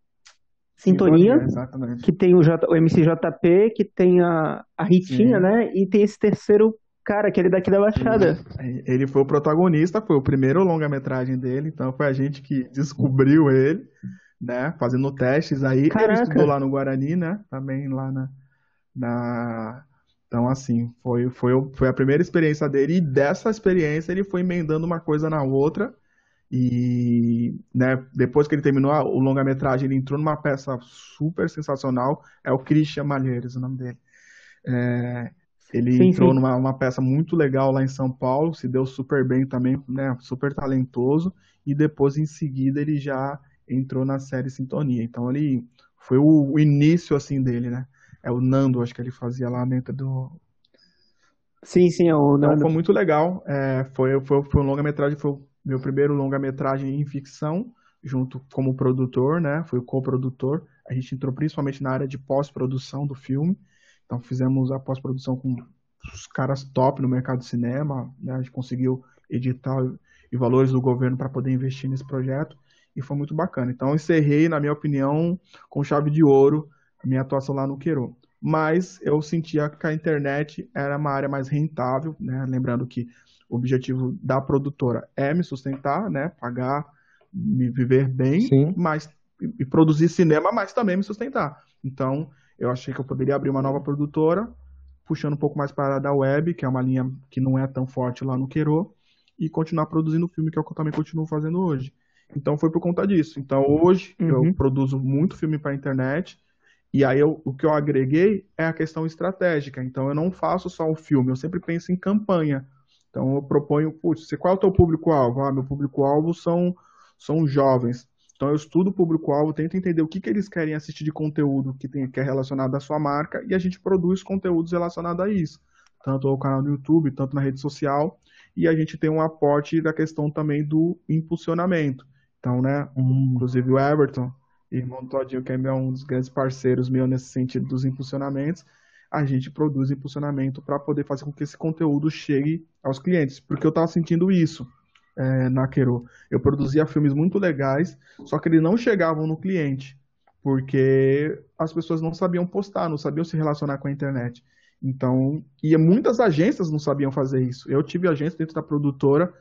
Sintonia, Sintonia que tem o, J, o MCJP, que tem a, a Ritinha, Sim. né? E tem esse terceiro cara, que ele daqui da Baixada. Ele foi o protagonista, foi o primeiro longa-metragem dele, então foi a gente que descobriu ele, né? Fazendo testes aí. Caraca. Ele estudou lá no Guarani, né? Também lá na. na... Então, assim, foi, foi, foi a primeira experiência dele, e dessa experiência ele foi emendando uma coisa na outra. E né, depois que ele terminou o longa-metragem, ele entrou numa peça super sensacional. É o Christian Malheiros, o nome dele. É, ele sim, entrou sim. numa uma peça muito legal lá em São Paulo, se deu super bem também, né, super talentoso. E depois, em seguida, ele já entrou na série Sintonia. Então, ele foi o, o início assim dele, né? É o Nando, acho que ele fazia lá dentro do, Sim, sim, é o Nando. Então, foi muito legal. É, foi, foi, foi um longa-metragem, foi meu primeiro longa-metragem em ficção, junto como produtor, né? Fui co-produtor. A gente entrou principalmente na área de pós-produção do filme, Então fizemos a pós-produção com os caras top no mercado de cinema, né? A gente conseguiu editar e valores do governo para poder investir nesse projeto e foi muito bacana. Então encerrei, na minha opinião, com chave de ouro minha atuação lá no Queiro. Mas eu sentia que a internet era uma área mais rentável, né? Lembrando que o objetivo da produtora é me sustentar, né? Pagar, me viver bem, Sim. mas e produzir cinema, mas também me sustentar. Então, eu achei que eu poderia abrir uma nova produtora, puxando um pouco mais para a da web, que é uma linha que não é tão forte lá no Queiro, e continuar produzindo filme, que é o que eu também continuo fazendo hoje. Então foi por conta disso. Então hoje uhum. eu produzo muito filme para a internet, e aí eu, o que eu agreguei é a questão estratégica. Então eu não faço só um filme, eu sempre penso em campanha. Então eu proponho, putz, qual é o teu público-alvo? Ah, meu público-alvo são, são jovens. Então eu estudo o público-alvo, tento entender o que, que eles querem assistir de conteúdo que, tem, que é relacionado à sua marca e a gente produz conteúdos relacionados a isso, tanto ao canal do YouTube, tanto na rede social, e a gente tem um aporte da questão também do impulsionamento. Então, né, inclusive o Everton, irmão Todinho, que é um dos grandes parceiros meu nesse sentido dos impulsionamentos, a gente produz impulsionamento para poder fazer com que esse conteúdo chegue aos clientes, porque eu estava sentindo isso é, na Quero. Eu produzia filmes muito legais, só que eles não chegavam no cliente, porque as pessoas não sabiam postar, não sabiam se relacionar com a internet. Então, e muitas agências não sabiam fazer isso. Eu tive agência dentro da produtora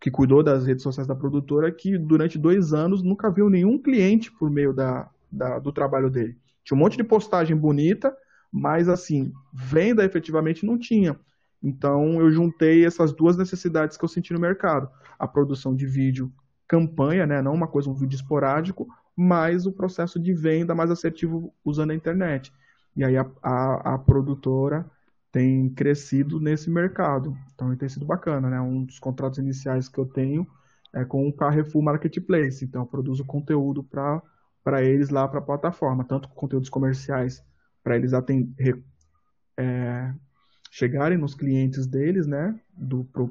que cuidou das redes sociais da produtora que durante dois anos nunca viu nenhum cliente por meio da, da, do trabalho dele. Tinha um monte de postagem bonita, mas assim, venda efetivamente não tinha. Então eu juntei essas duas necessidades que eu senti no mercado: a produção de vídeo campanha, né, não uma coisa um vídeo esporádico, mas o processo de venda mais assertivo usando a internet. E aí a, a, a produtora tem crescido nesse mercado. Então tem sido bacana, né? Um dos contratos iniciais que eu tenho é com o Carrefour Marketplace. Então eu produzo conteúdo para eles lá para a plataforma, tanto conteúdos comerciais para eles atender, é, chegarem nos clientes deles, né,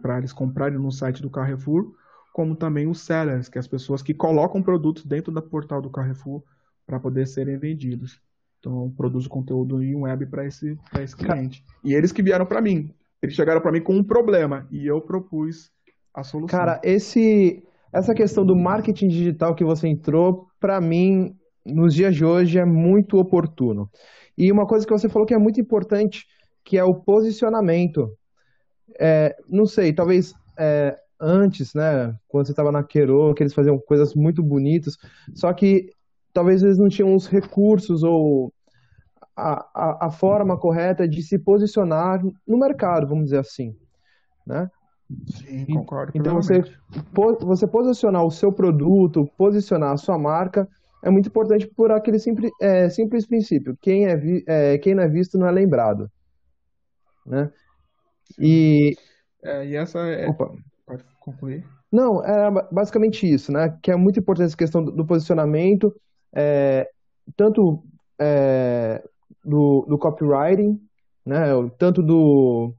para eles comprarem no site do Carrefour, como também os sellers, que é as pessoas que colocam produtos dentro do portal do Carrefour para poder serem vendidos. Então, eu produzo conteúdo em web para esse, esse cliente. E eles que vieram para mim. Eles chegaram para mim com um problema e eu propus a solução. Cara, esse, essa questão do marketing digital que você entrou, para mim, nos dias de hoje, é muito oportuno. E uma coisa que você falou que é muito importante que é o posicionamento. É, não sei, talvez é, antes, né, quando você estava na Quero, que eles faziam coisas muito bonitas, só que talvez eles não tinham os recursos ou a, a, a forma correta de se posicionar no mercado, vamos dizer assim, né? Sim, concordo. Então você, você posicionar o seu produto, posicionar a sua marca é muito importante por aquele simples, é, simples princípio. Quem, é, vi, é, quem não é visto não é lembrado né? E, é, e essa é... Opa. Pode concluir? Não, é basicamente isso, né? Que é muito importante essa questão do, posicionamento, é, tanto é, do, do copywriting, né? Tanto do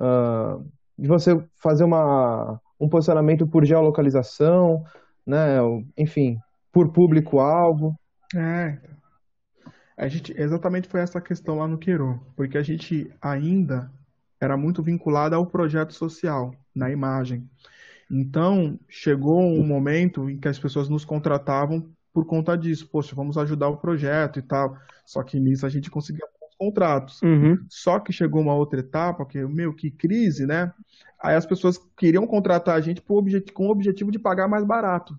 uh, de você fazer uma, um posicionamento por geolocalização, né? Enfim, por público-alvo. É, a gente, exatamente foi essa questão lá no Queiro, porque a gente ainda era muito vinculado ao projeto social, na imagem. Então, chegou um momento em que as pessoas nos contratavam por conta disso. Poxa, vamos ajudar o projeto e tal. Só que nisso a gente conseguia contratos. Uhum. Só que chegou uma outra etapa, que, meu, que crise, né? Aí as pessoas queriam contratar a gente com o objetivo de pagar mais barato.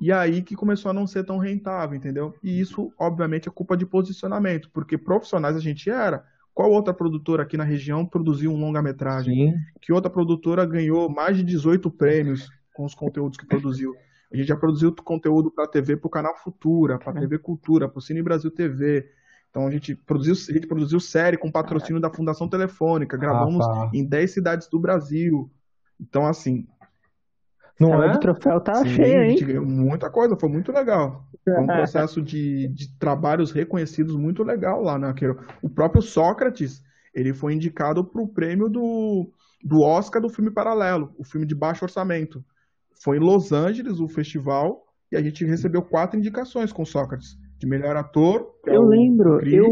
E aí que começou a não ser tão rentável, entendeu? E isso, obviamente, é culpa de posicionamento, porque profissionais a gente era. Qual outra produtora aqui na região produziu um longa-metragem? Que outra produtora ganhou mais de 18 prêmios com os conteúdos que produziu? A gente já produziu conteúdo para a TV, para o Canal Futura, para a TV Cultura, para o Cine Brasil TV. Então a gente produziu, a gente produziu série com patrocínio da Fundação Telefônica, gravamos ah, tá. em 10 cidades do Brasil. Então, assim, não é? O troféu tá Sim, cheio, hein? Muita coisa, foi muito legal. Foi um processo de, de trabalhos reconhecidos muito legal lá naquele. Né? O próprio Sócrates, ele foi indicado para o prêmio do, do Oscar do filme paralelo, o filme de baixo orçamento. Foi em Los Angeles o festival e a gente recebeu quatro indicações com Sócrates. De melhor ator. Eu lembro. Chris, eu,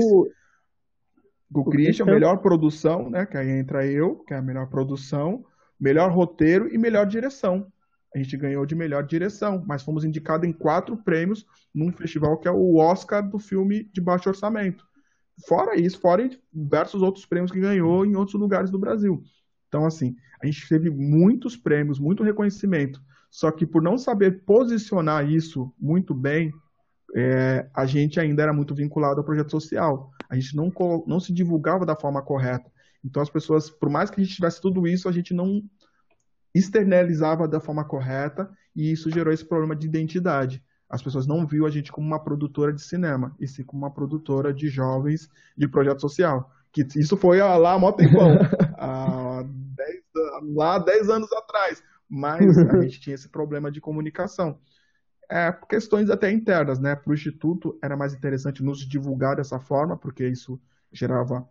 O Christian, melhor produção, né? Que aí entra eu, que é a melhor produção, melhor roteiro e melhor direção. A gente ganhou de melhor direção, mas fomos indicados em quatro prêmios num festival que é o Oscar do filme de baixo orçamento. Fora isso, fora diversos outros prêmios que ganhou em outros lugares do Brasil. Então, assim, a gente teve muitos prêmios, muito reconhecimento. Só que por não saber posicionar isso muito bem, é, a gente ainda era muito vinculado ao projeto social. A gente não, não se divulgava da forma correta. Então as pessoas, por mais que a gente tivesse tudo isso, a gente não externalizava da forma correta e isso gerou esse problema de identidade. As pessoas não viam a gente como uma produtora de cinema, e sim como uma produtora de jovens de projeto social. Que isso foi lá há mó tempão, *laughs* há dez, lá 10 anos atrás. Mas a *laughs* gente tinha esse problema de comunicação. É, questões até internas, né? Para o Instituto era mais interessante nos divulgar dessa forma, porque isso gerava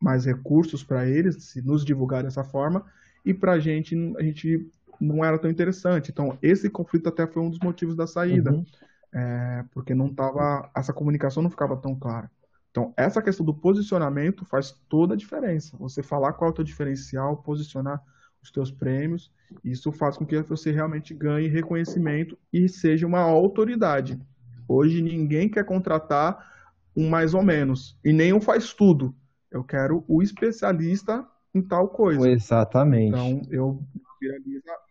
mais recursos para eles, se nos divulgar dessa forma, e para a gente, a gente não era tão interessante. Então, esse conflito até foi um dos motivos da saída, uhum. é, porque não tava, essa comunicação não ficava tão clara. Então, essa questão do posicionamento faz toda a diferença. Você falar qual é o teu diferencial, posicionar os teus prêmios, isso faz com que você realmente ganhe reconhecimento e seja uma autoridade. Hoje ninguém quer contratar um mais ou menos, e nem um faz tudo. Eu quero o especialista em tal coisa. Exatamente. Então, eu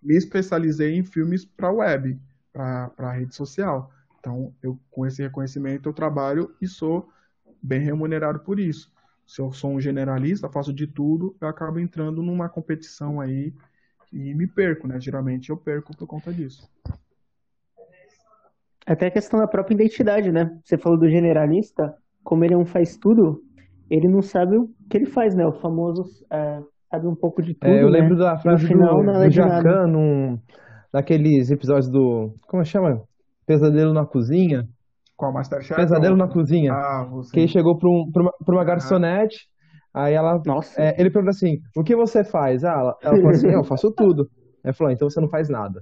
me especializei em filmes para web, para rede social. Então, eu com esse reconhecimento eu trabalho e sou bem remunerado por isso. Se eu sou um generalista, faço de tudo, eu acabo entrando numa competição aí e me perco, né? Geralmente eu perco por conta disso. Até a questão da própria identidade, né? Você falou do generalista, como ele não faz tudo, ele não sabe o que ele faz, né? O famoso é, sabe um pouco de tudo. É, eu né? lembro da frase no final, do, do Jacan, num, naqueles episódios do. Como é chama? Pesadelo na Cozinha. Qual Masterchef? Pesadelo na Cozinha. Ah, você. Que ele chegou para um, uma, uma garçonete. Ah. Aí ela. Nossa. É, ele perguntou assim: o que você faz? Ah, ela, ela falou assim: eu faço tudo. Aí falou: então você não faz nada.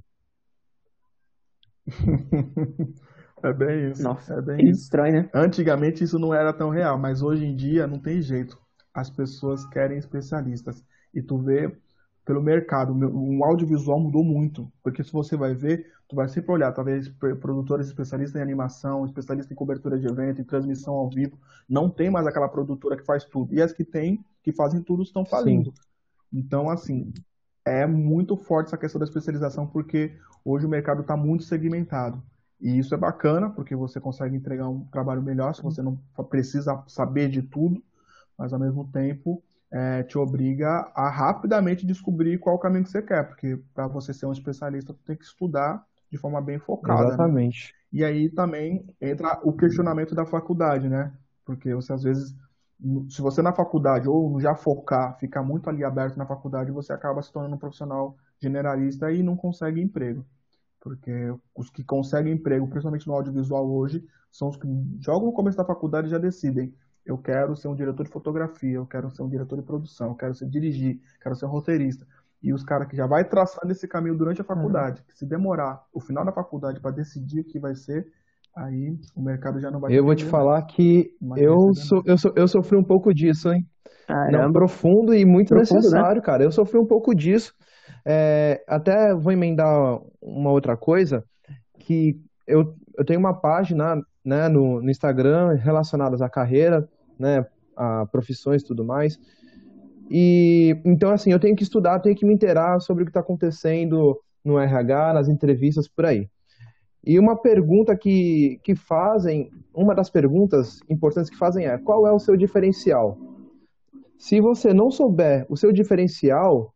*laughs* É bem isso. Nossa, é bem isso. estranho, né? Antigamente isso não era tão real, mas hoje em dia não tem jeito. As pessoas querem especialistas. E tu vê pelo mercado, o audiovisual mudou muito. Porque se você vai ver, tu vai sempre olhar, talvez produtores especialistas em animação, especialistas em cobertura de evento, em transmissão ao vivo. Não tem mais aquela produtora que faz tudo. E as que tem, que fazem tudo, estão falindo. Sim. Então, assim, é muito forte essa questão da especialização, porque hoje o mercado está muito segmentado. E isso é bacana, porque você consegue entregar um trabalho melhor se você não precisa saber de tudo, mas ao mesmo tempo é, te obriga a rapidamente descobrir qual o caminho que você quer, porque para você ser um especialista, você tem que estudar de forma bem focada. Né? Exatamente. Né? E aí também entra o questionamento da faculdade, né? Porque você às vezes, se você na faculdade ou já focar, ficar muito ali aberto na faculdade, você acaba se tornando um profissional generalista e não consegue emprego. Porque os que conseguem emprego, principalmente no audiovisual hoje, são os que jogam no começo da faculdade e já decidem. Eu quero ser um diretor de fotografia, eu quero ser um diretor de produção, eu quero ser dirigir, quero ser um roteirista. E os caras que já vai traçando esse caminho durante a faculdade, uhum. que se demorar o final da faculdade para decidir o que vai ser, aí o mercado já não vai Eu vou te falar que eu, so, eu, so, eu sofri um pouco disso, hein? Não, profundo e muito profundo, né? necessário, né? cara. Eu sofri um pouco disso. É, até vou emendar uma outra coisa, que eu, eu tenho uma página né, no, no Instagram relacionada à carreira, né, a profissões e tudo mais. E então, assim, eu tenho que estudar, tenho que me inteirar sobre o que está acontecendo no RH, nas entrevistas por aí. E uma pergunta que, que fazem, uma das perguntas importantes que fazem é: qual é o seu diferencial? Se você não souber o seu diferencial,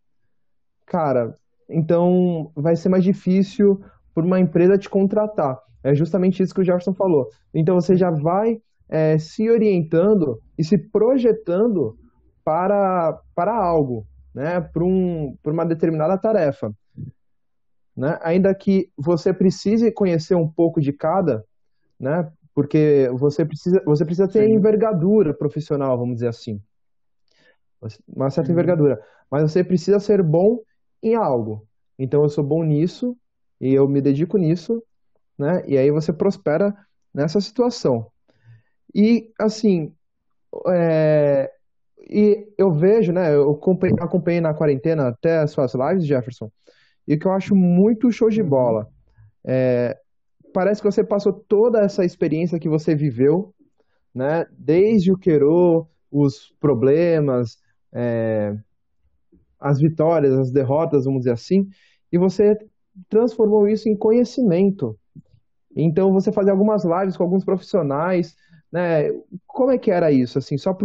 cara, então vai ser mais difícil por uma empresa te contratar. É justamente isso que o Jefferson falou. Então você já vai é, se orientando e se projetando para, para algo, né? para, um, para uma determinada tarefa. Né? Ainda que você precise conhecer um pouco de cada, né? porque você precisa, você precisa ter Sim. envergadura profissional, vamos dizer assim. Uma certa envergadura. Mas você precisa ser bom em algo. Então eu sou bom nisso e eu me dedico nisso, né? E aí você prospera nessa situação. E assim, é, e eu vejo, né, eu acompanhei na quarentena até as suas lives, Jefferson, e o que eu acho muito show de bola. É, parece que você passou toda essa experiência que você viveu, né, desde o Querô, os problemas, é, as vitórias, as derrotas, vamos dizer assim, e você transformou isso em conhecimento. Então você fazia algumas lives com alguns profissionais, né? Como é que era isso, assim, só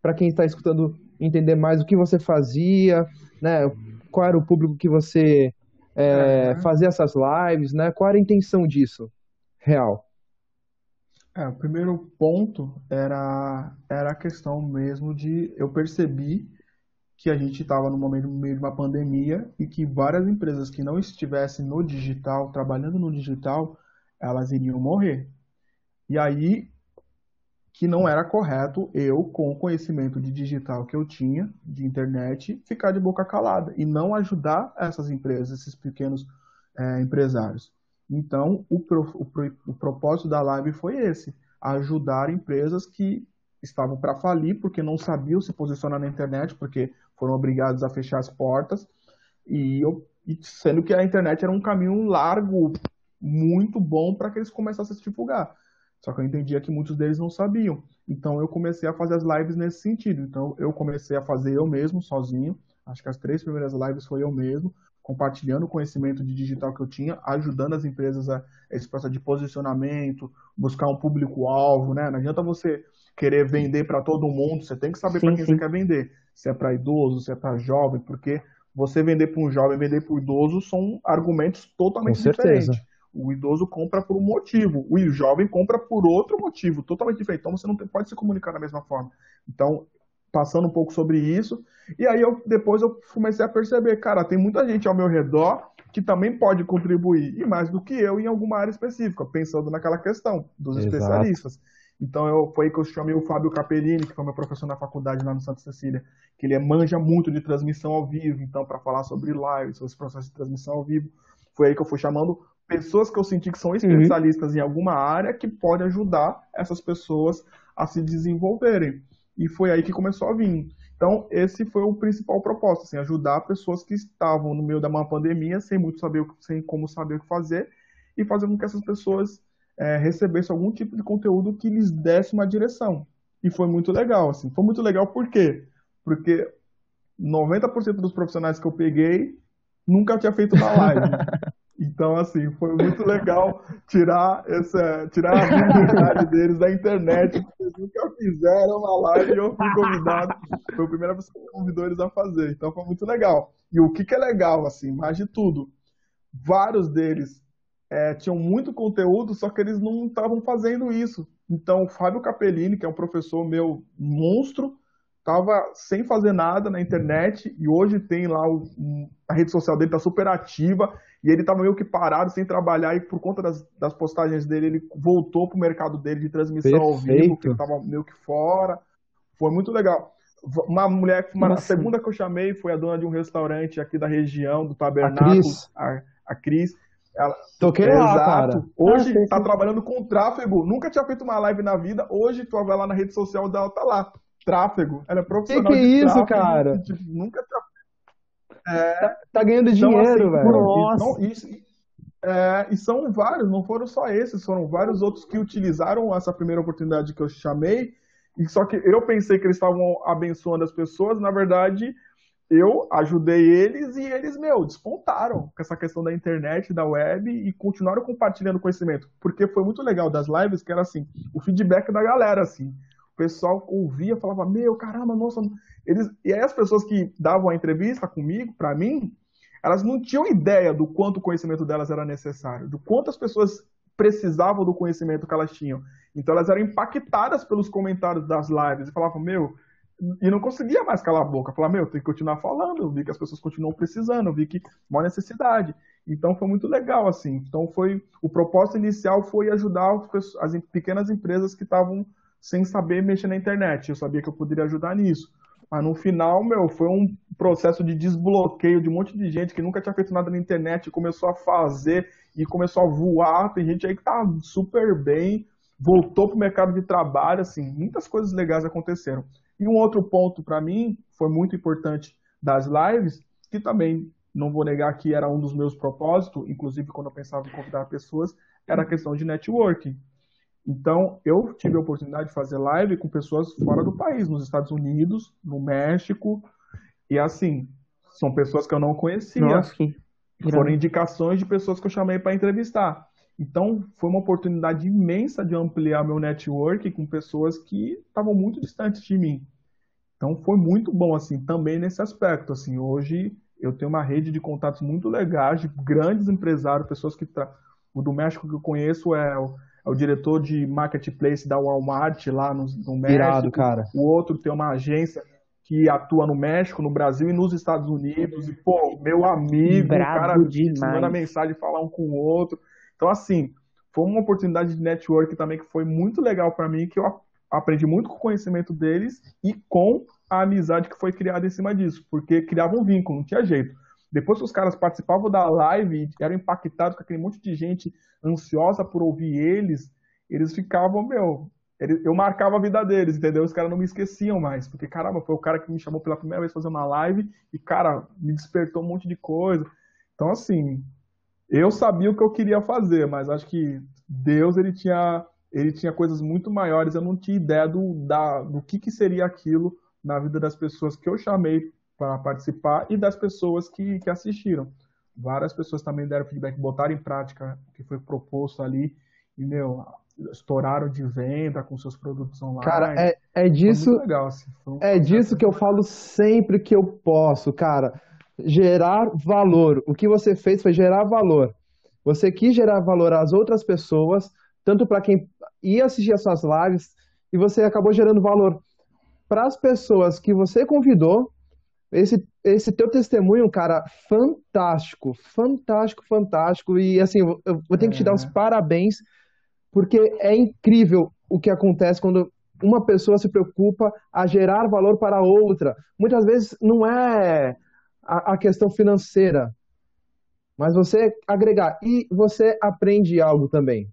para quem está escutando entender mais o que você fazia, né? Qual era o público que você é, uhum. fazia essas lives, né? Qual era a intenção disso, real? É, o primeiro ponto era, era a questão mesmo de eu percebi que a gente estava no momento meio de uma pandemia e que várias empresas que não estivessem no digital, trabalhando no digital, elas iriam morrer. E aí que não era correto eu, com o conhecimento de digital que eu tinha, de internet, ficar de boca calada e não ajudar essas empresas, esses pequenos é, empresários. Então, o, pro, o, o propósito da live foi esse: ajudar empresas que estavam para falir porque não sabiam se posicionar na internet, porque foram obrigados a fechar as portas, e, eu, e sendo que a internet era um caminho largo, muito bom para que eles começassem a se divulgar. Só que eu entendia que muitos deles não sabiam. Então eu comecei a fazer as lives nesse sentido. Então eu comecei a fazer eu mesmo, sozinho. Acho que as três primeiras lives foi eu mesmo, compartilhando o conhecimento de digital que eu tinha, ajudando as empresas a esse processo de posicionamento, buscar um público-alvo, né? Não adianta você querer vender para todo mundo, você tem que saber para quem sim. você quer vender se é para idoso, se é para jovem, porque você vender para um jovem, vender para um idoso são argumentos totalmente diferentes. O idoso compra por um motivo, o jovem compra por outro motivo, totalmente diferente. Então você não pode se comunicar da mesma forma. Então, passando um pouco sobre isso, e aí eu depois eu comecei a perceber, cara, tem muita gente ao meu redor que também pode contribuir, e mais do que eu em alguma área específica, pensando naquela questão dos Exato. especialistas. Então eu, foi aí que eu chamei o Fábio Capellini, que foi meu professor na faculdade lá no Santa Cecília, que ele é, manja muito de transmissão ao vivo, então para falar sobre live, sobre esse processo de transmissão ao vivo, foi aí que eu fui chamando pessoas que eu senti que são especialistas uhum. em alguma área que podem ajudar essas pessoas a se desenvolverem. E foi aí que começou a vir. Então, esse foi o principal propósito, assim, ajudar pessoas que estavam no meio da uma pandemia, sem muito saber, sem como saber o que fazer, e fazer com que essas pessoas é, recebesse algum tipo de conteúdo que lhes desse uma direção. E foi muito legal, assim. Foi muito legal por quê? Porque 90% dos profissionais que eu peguei nunca tinha feito uma live. *laughs* Então, assim, foi muito legal tirar, essa, tirar a visibilidade deles da internet, porque eles nunca fizeram uma live e eu fui convidado. Foi a primeira pessoa que convidou eles a fazer. Então, foi muito legal. E o que, que é legal, assim, mais de tudo, vários deles é, tinham muito conteúdo, só que eles não estavam fazendo isso. Então, o Fábio Capellini, que é um professor meu monstro, estava sem fazer nada na internet e hoje tem lá o, a rede social dele está super ativa e ele estava meio que parado sem trabalhar e por conta das, das postagens dele ele voltou para o mercado dele de transmissão Perfeito. ao vivo, que estava meio que fora. Foi muito legal. Uma mulher, uma, a segunda que eu chamei foi a dona de um restaurante aqui da região do Tabernáculo, a Cris. A, a Cris ela, Toquei é, lá, cara. Hoje ah, tá sim. trabalhando com tráfego. Nunca tinha feito uma live na vida. Hoje tu vai lá na rede social dela, tá lá. Tráfego. Ela é profissional. Que que é isso, tráfego, cara? Tipo, nunca tinha. É, tá, tá, ganhando então, dinheiro, assim, velho. Nossa. Isso, é, e são vários, não foram só esses, foram vários outros que utilizaram essa primeira oportunidade que eu chamei. E só que eu pensei que eles estavam abençoando as pessoas, na verdade, eu ajudei eles e eles, meu, despontaram com essa questão da internet, da web e continuaram compartilhando conhecimento. Porque foi muito legal das lives que era assim, o feedback da galera, assim. O pessoal ouvia, falava, meu, caramba, nossa. Eles... E aí as pessoas que davam a entrevista comigo, para mim, elas não tinham ideia do quanto o conhecimento delas era necessário, do quanto as pessoas precisavam do conhecimento que elas tinham. Então elas eram impactadas pelos comentários das lives e falavam, meu, e não conseguia mais calar a boca. Falar, meu, tem que continuar falando. Eu vi que as pessoas continuam precisando, eu vi que uma necessidade. Então foi muito legal, assim. Então foi. O propósito inicial foi ajudar as pequenas empresas que estavam sem saber mexer na internet. Eu sabia que eu poderia ajudar nisso. Mas no final, meu, foi um processo de desbloqueio de um monte de gente que nunca tinha feito nada na internet, começou a fazer e começou a voar. Tem gente aí que tá super bem, voltou pro mercado de trabalho, assim, muitas coisas legais aconteceram. E um outro ponto para mim foi muito importante das lives, que também não vou negar que era um dos meus propósitos, inclusive quando eu pensava em convidar pessoas, era a questão de networking. Então, eu tive a oportunidade de fazer live com pessoas fora do país, nos Estados Unidos, no México, e assim, são pessoas que eu não conhecia. Nossa, que... Foram indicações de pessoas que eu chamei para entrevistar. Então, foi uma oportunidade imensa de ampliar meu network com pessoas que estavam muito distantes de mim. Então, foi muito bom, assim, também nesse aspecto. Assim, hoje eu tenho uma rede de contatos muito legais, de grandes empresários, pessoas que... Tra... O do México que eu conheço é o, é o diretor de marketplace da Walmart lá no, no México. Irado, cara. O outro tem uma agência que atua no México, no Brasil e nos Estados Unidos. E, pô, meu amigo, Bravo cara, manda mensagem, falar um com o outro. Então, assim, foi uma oportunidade de network também que foi muito legal para mim, que eu aprendi muito com o conhecimento deles e com a amizade que foi criada em cima disso, porque criava um vínculo, não tinha jeito. Depois que os caras participavam da live e eram impactados com aquele monte de gente ansiosa por ouvir eles, eles ficavam, meu, eu marcava a vida deles, entendeu? Os caras não me esqueciam mais, porque caramba, foi o cara que me chamou pela primeira vez fazer uma live e, cara, me despertou um monte de coisa. Então, assim, eu sabia o que eu queria fazer, mas acho que Deus, ele tinha, ele tinha coisas muito maiores, eu não tinha ideia do, da, do que, que seria aquilo na vida das pessoas que eu chamei para participar e das pessoas que, que assistiram. Várias pessoas também deram feedback, botaram em prática o que foi proposto ali, e, meu, estouraram de venda com seus produtos online. Cara, é, é disso. Legal, assim. um é disso que eu falo sempre que eu posso, cara. Gerar valor. O que você fez foi gerar valor. Você quis gerar valor às outras pessoas, tanto para quem ia assistir as suas lives, e você acabou gerando valor para as pessoas que você convidou. Esse, esse teu testemunho, cara, fantástico, fantástico, fantástico. E assim, eu vou ter que te dar os parabéns porque é incrível o que acontece quando uma pessoa se preocupa a gerar valor para outra. Muitas vezes não é a, a questão financeira, mas você agregar e você aprende algo também.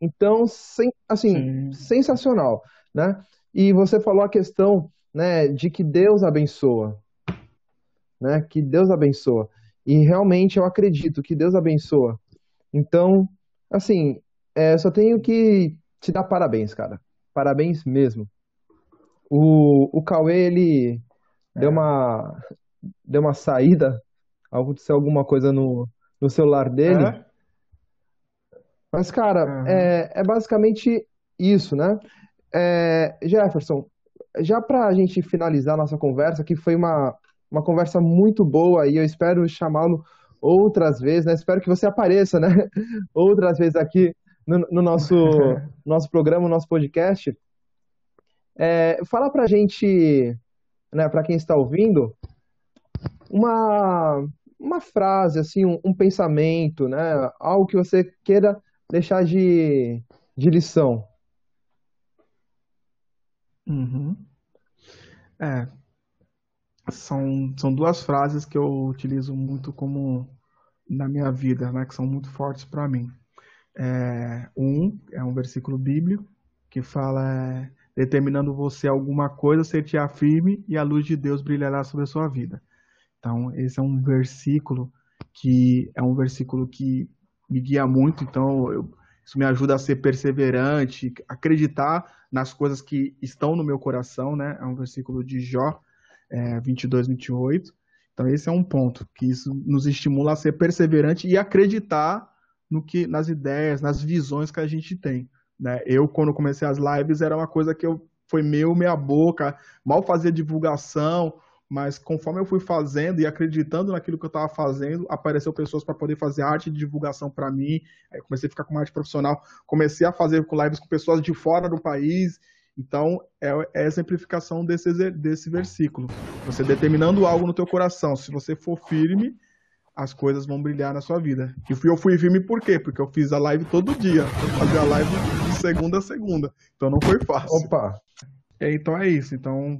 Então, sem, assim, Sim. sensacional, né? E você falou a questão, né, de que Deus abençoa, né? Que Deus abençoa. E realmente eu acredito que Deus abençoa. Então, assim, é, só tenho que te dar parabéns, cara. Parabéns mesmo. O, o Cauê, ele é. deu, uma, deu uma saída, aconteceu alguma coisa no, no celular dele. É? Mas, cara, uhum. é, é basicamente isso, né? É, Jefferson, já para a gente finalizar nossa conversa, que foi uma, uma conversa muito boa e eu espero chamá-lo outras vezes, né? Espero que você apareça, né? *laughs* Outras vezes aqui no, no nosso, *laughs* nosso programa, no nosso podcast. É, fala pra gente, né, pra quem está ouvindo, uma, uma frase, assim, um, um pensamento, né, algo que você queira deixar de, de lição. Uhum. É, são, são duas frases que eu utilizo muito como na minha vida, né, que são muito fortes para mim. É, um é um versículo bíblico que fala é, determinando você alguma coisa, ser te firme e a luz de Deus brilhará sobre a sua vida. Então, esse é um versículo que é um versículo que me guia muito, então eu, isso me ajuda a ser perseverante, acreditar nas coisas que estão no meu coração, né? É um versículo de Jó, é, 22, 28. Então, esse é um ponto que isso nos estimula a ser perseverante e acreditar no que nas ideias, nas visões que a gente tem. Né? Eu, quando comecei as lives, era uma coisa que eu foi meu, minha boca, mal fazia divulgação, mas conforme eu fui fazendo e acreditando naquilo que eu estava fazendo, apareceu pessoas para poder fazer arte de divulgação para mim. Aí comecei a ficar com arte profissional, comecei a fazer lives com pessoas de fora do país. Então, é, é a exemplificação desse, desse versículo. Você determinando algo no teu coração, se você for firme, as coisas vão brilhar na sua vida. E eu fui firme por quê? Porque eu fiz a live todo dia. Eu fazia a live de segunda a segunda. Então não foi fácil. Opa! É, então é isso. Então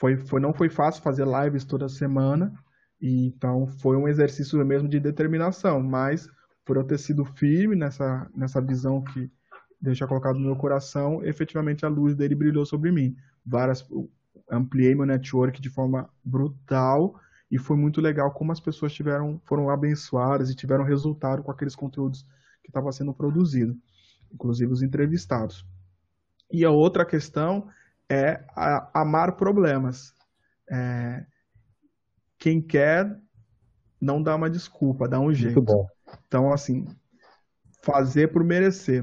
foi, foi, não foi fácil fazer lives toda semana. E, então foi um exercício mesmo de determinação. Mas por eu ter sido firme nessa, nessa visão que Deus tinha colocado no meu coração, efetivamente a luz dele brilhou sobre mim. várias, ampliei meu network de forma brutal e foi muito legal como as pessoas tiveram, foram abençoadas e tiveram resultado com aqueles conteúdos que estavam sendo produzidos, inclusive os entrevistados. E a outra questão é a, amar problemas. É, quem quer não dá uma desculpa, dá um jeito. Então, assim, fazer por merecer.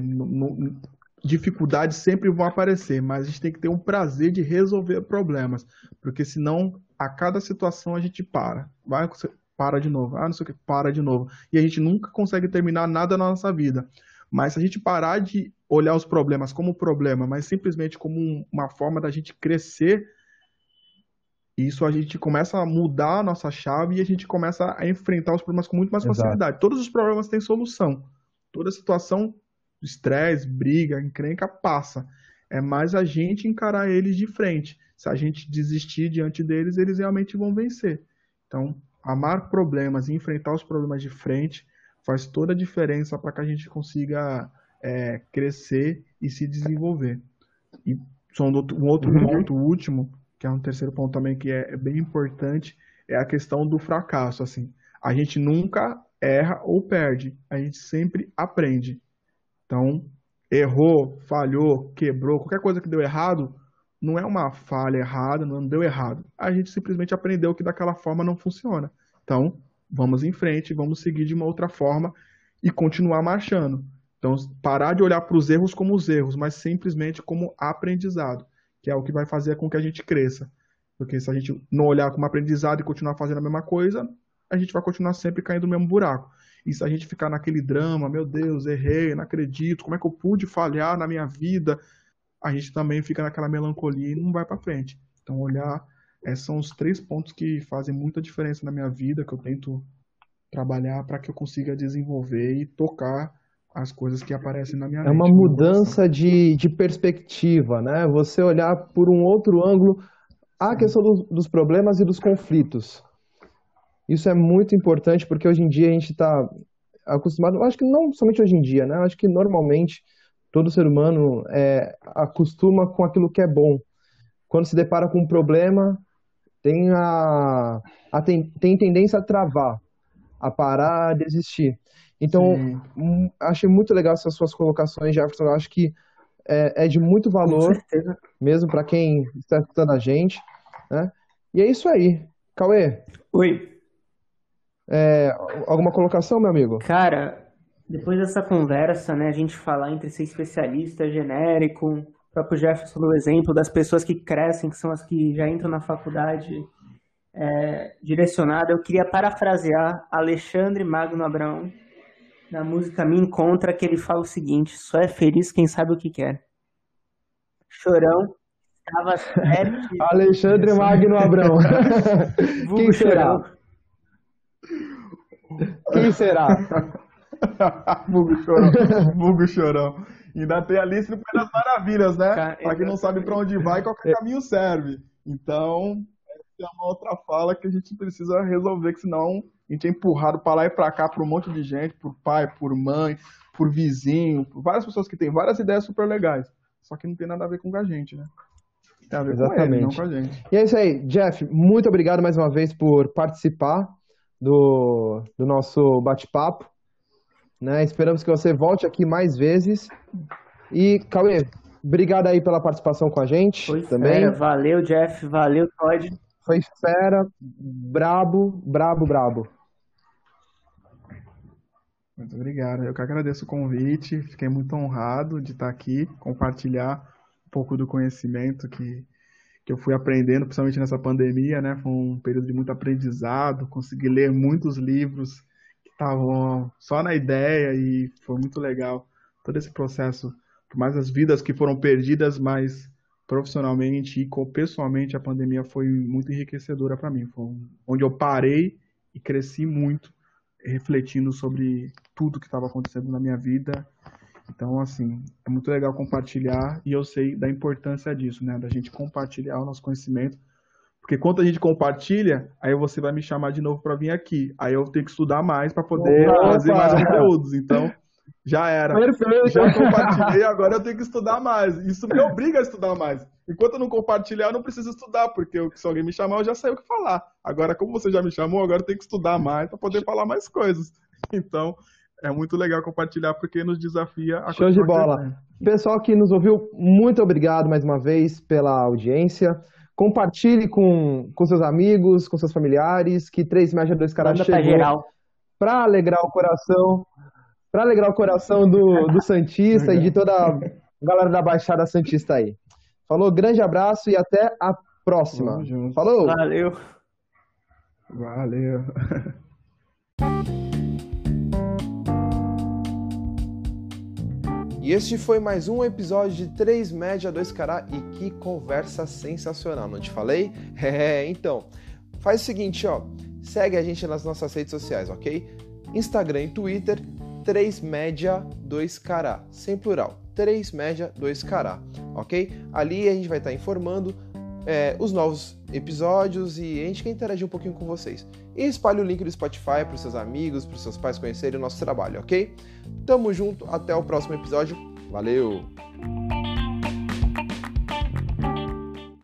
dificuldades sempre vão aparecer, mas a gente tem que ter um prazer de resolver problemas, porque senão a cada situação a gente para, vai para de novo, ah, não sei o que, para de novo, e a gente nunca consegue terminar nada na nossa vida. Mas se a gente parar de olhar os problemas como problema, mas simplesmente como uma forma da gente crescer, isso a gente começa a mudar a nossa chave e a gente começa a enfrentar os problemas com muito mais Exato. facilidade. Todos os problemas têm solução. Toda situação, estresse, briga, encrenca, passa. É mais a gente encarar eles de frente. Se a gente desistir diante deles, eles realmente vão vencer. Então, amar problemas e enfrentar os problemas de frente faz toda a diferença para que a gente consiga é, crescer e se desenvolver. E só um outro, um outro uhum. ponto último, que é um terceiro ponto também que é, é bem importante, é a questão do fracasso. Assim, a gente nunca erra ou perde, a gente sempre aprende. Então, errou, falhou, quebrou, qualquer coisa que deu errado, não é uma falha errada, não deu errado. A gente simplesmente aprendeu que daquela forma não funciona. Então, vamos em frente, vamos seguir de uma outra forma e continuar marchando. Então, parar de olhar para os erros como os erros, mas simplesmente como aprendizado, que é o que vai fazer com que a gente cresça. Porque se a gente não olhar como aprendizado e continuar fazendo a mesma coisa, a gente vai continuar sempre caindo no mesmo buraco. E se a gente ficar naquele drama, meu Deus, errei, não acredito, como é que eu pude falhar na minha vida? a gente também fica naquela melancolia e não vai para frente. Então, olhar, esses são os três pontos que fazem muita diferença na minha vida, que eu tento trabalhar para que eu consiga desenvolver e tocar as coisas que aparecem na minha É uma mudança de, de perspectiva, né? Você olhar por um outro ângulo a questão dos, dos problemas e dos conflitos. Isso é muito importante porque hoje em dia a gente está acostumado, acho que não somente hoje em dia, né? Acho que normalmente todo ser humano é, acostuma com aquilo que é bom. Quando se depara com um problema, tem a, a tem, tem tendência a travar, a parar, a desistir. Então, hum, achei muito legal essas suas colocações, Jefferson. Eu acho que é, é de muito valor, mesmo para quem está escutando a gente. Né? E é isso aí. Cauê. Oi. É, alguma colocação, meu amigo? Cara, depois dessa conversa, né, a gente falar entre ser especialista, genérico, próprio Jefferson do exemplo das pessoas que crescem, que são as que já entram na faculdade é, direcionada, eu queria parafrasear Alexandre Magno Abrão na música Me Encontra, que ele fala o seguinte: só é feliz quem sabe o que quer. Chorão estava certo. *laughs* Alexandre Magno Abrão. *laughs* quem será? Quem *laughs* será? Vulgo chorão. Vulgo chorão. Ainda tem a lista do Pai das Maravilhas, né? Para quem não sabe para onde vai, qualquer caminho serve. Então, essa é uma outra fala que a gente precisa resolver, que senão a gente é empurrado para lá e para cá por um monte de gente, por pai, por mãe, por vizinho, por várias pessoas que têm várias ideias super legais. Só que não tem nada a ver com a gente, né? Tem a ver Exatamente. com ele, não com a gente. E é isso aí, Jeff, muito obrigado mais uma vez por participar do, do nosso bate-papo. Né? Esperamos que você volte aqui mais vezes. E, Cauê, obrigado aí pela participação com a gente Foi também. Fera. Valeu, Jeff. Valeu, Todd. Foi fera, brabo, brabo, brabo. Muito obrigado. Eu que agradeço o convite. Fiquei muito honrado de estar aqui, compartilhar um pouco do conhecimento que, que eu fui aprendendo, principalmente nessa pandemia, né? Foi um período de muito aprendizado, consegui ler muitos livros estavam só na ideia e foi muito legal todo esse processo, por mais as vidas que foram perdidas, mas profissionalmente e pessoalmente a pandemia foi muito enriquecedora para mim, foi onde eu parei e cresci muito refletindo sobre tudo que estava acontecendo na minha vida. Então, assim, é muito legal compartilhar e eu sei da importância disso, né, da gente compartilhar o nosso conhecimento porque quando a gente compartilha, aí você vai me chamar de novo para vir aqui. Aí eu tenho que estudar mais para poder Opa! fazer mais conteúdos. Então, Já era. Perfeito. Já compartilhei, agora eu tenho que estudar mais. Isso me obriga a estudar mais. Enquanto eu não compartilhar, eu não preciso estudar, porque se alguém me chamar, eu já sei o que falar. Agora, como você já me chamou, agora eu tenho que estudar mais para poder falar mais coisas. Então, é muito legal compartilhar, porque nos desafia a Show de bola. Pessoal que nos ouviu, muito obrigado mais uma vez pela audiência. Compartilhe com, com seus amigos, com seus familiares, que 3 Média 2 Caras chegou para alegrar o coração para alegrar o coração do, do Santista e de toda a galera da Baixada Santista aí. Falou, grande abraço e até a próxima. Falou! Valeu! Valeu! *laughs* E este foi mais um episódio de 3 Média 2 Cará e que conversa sensacional, não te falei? *laughs* É, então, faz o seguinte, ó, segue a gente nas nossas redes sociais, ok? Instagram e Twitter 3 média 2 cará, sem plural. 3 média 2 cará, ok? Ali a gente vai estar informando é, os novos episódios e a gente quer interagir um pouquinho com vocês. E espalhe o link do Spotify para os seus amigos, para os seus pais conhecerem o nosso trabalho, ok? Tamo junto, até o próximo episódio. Valeu!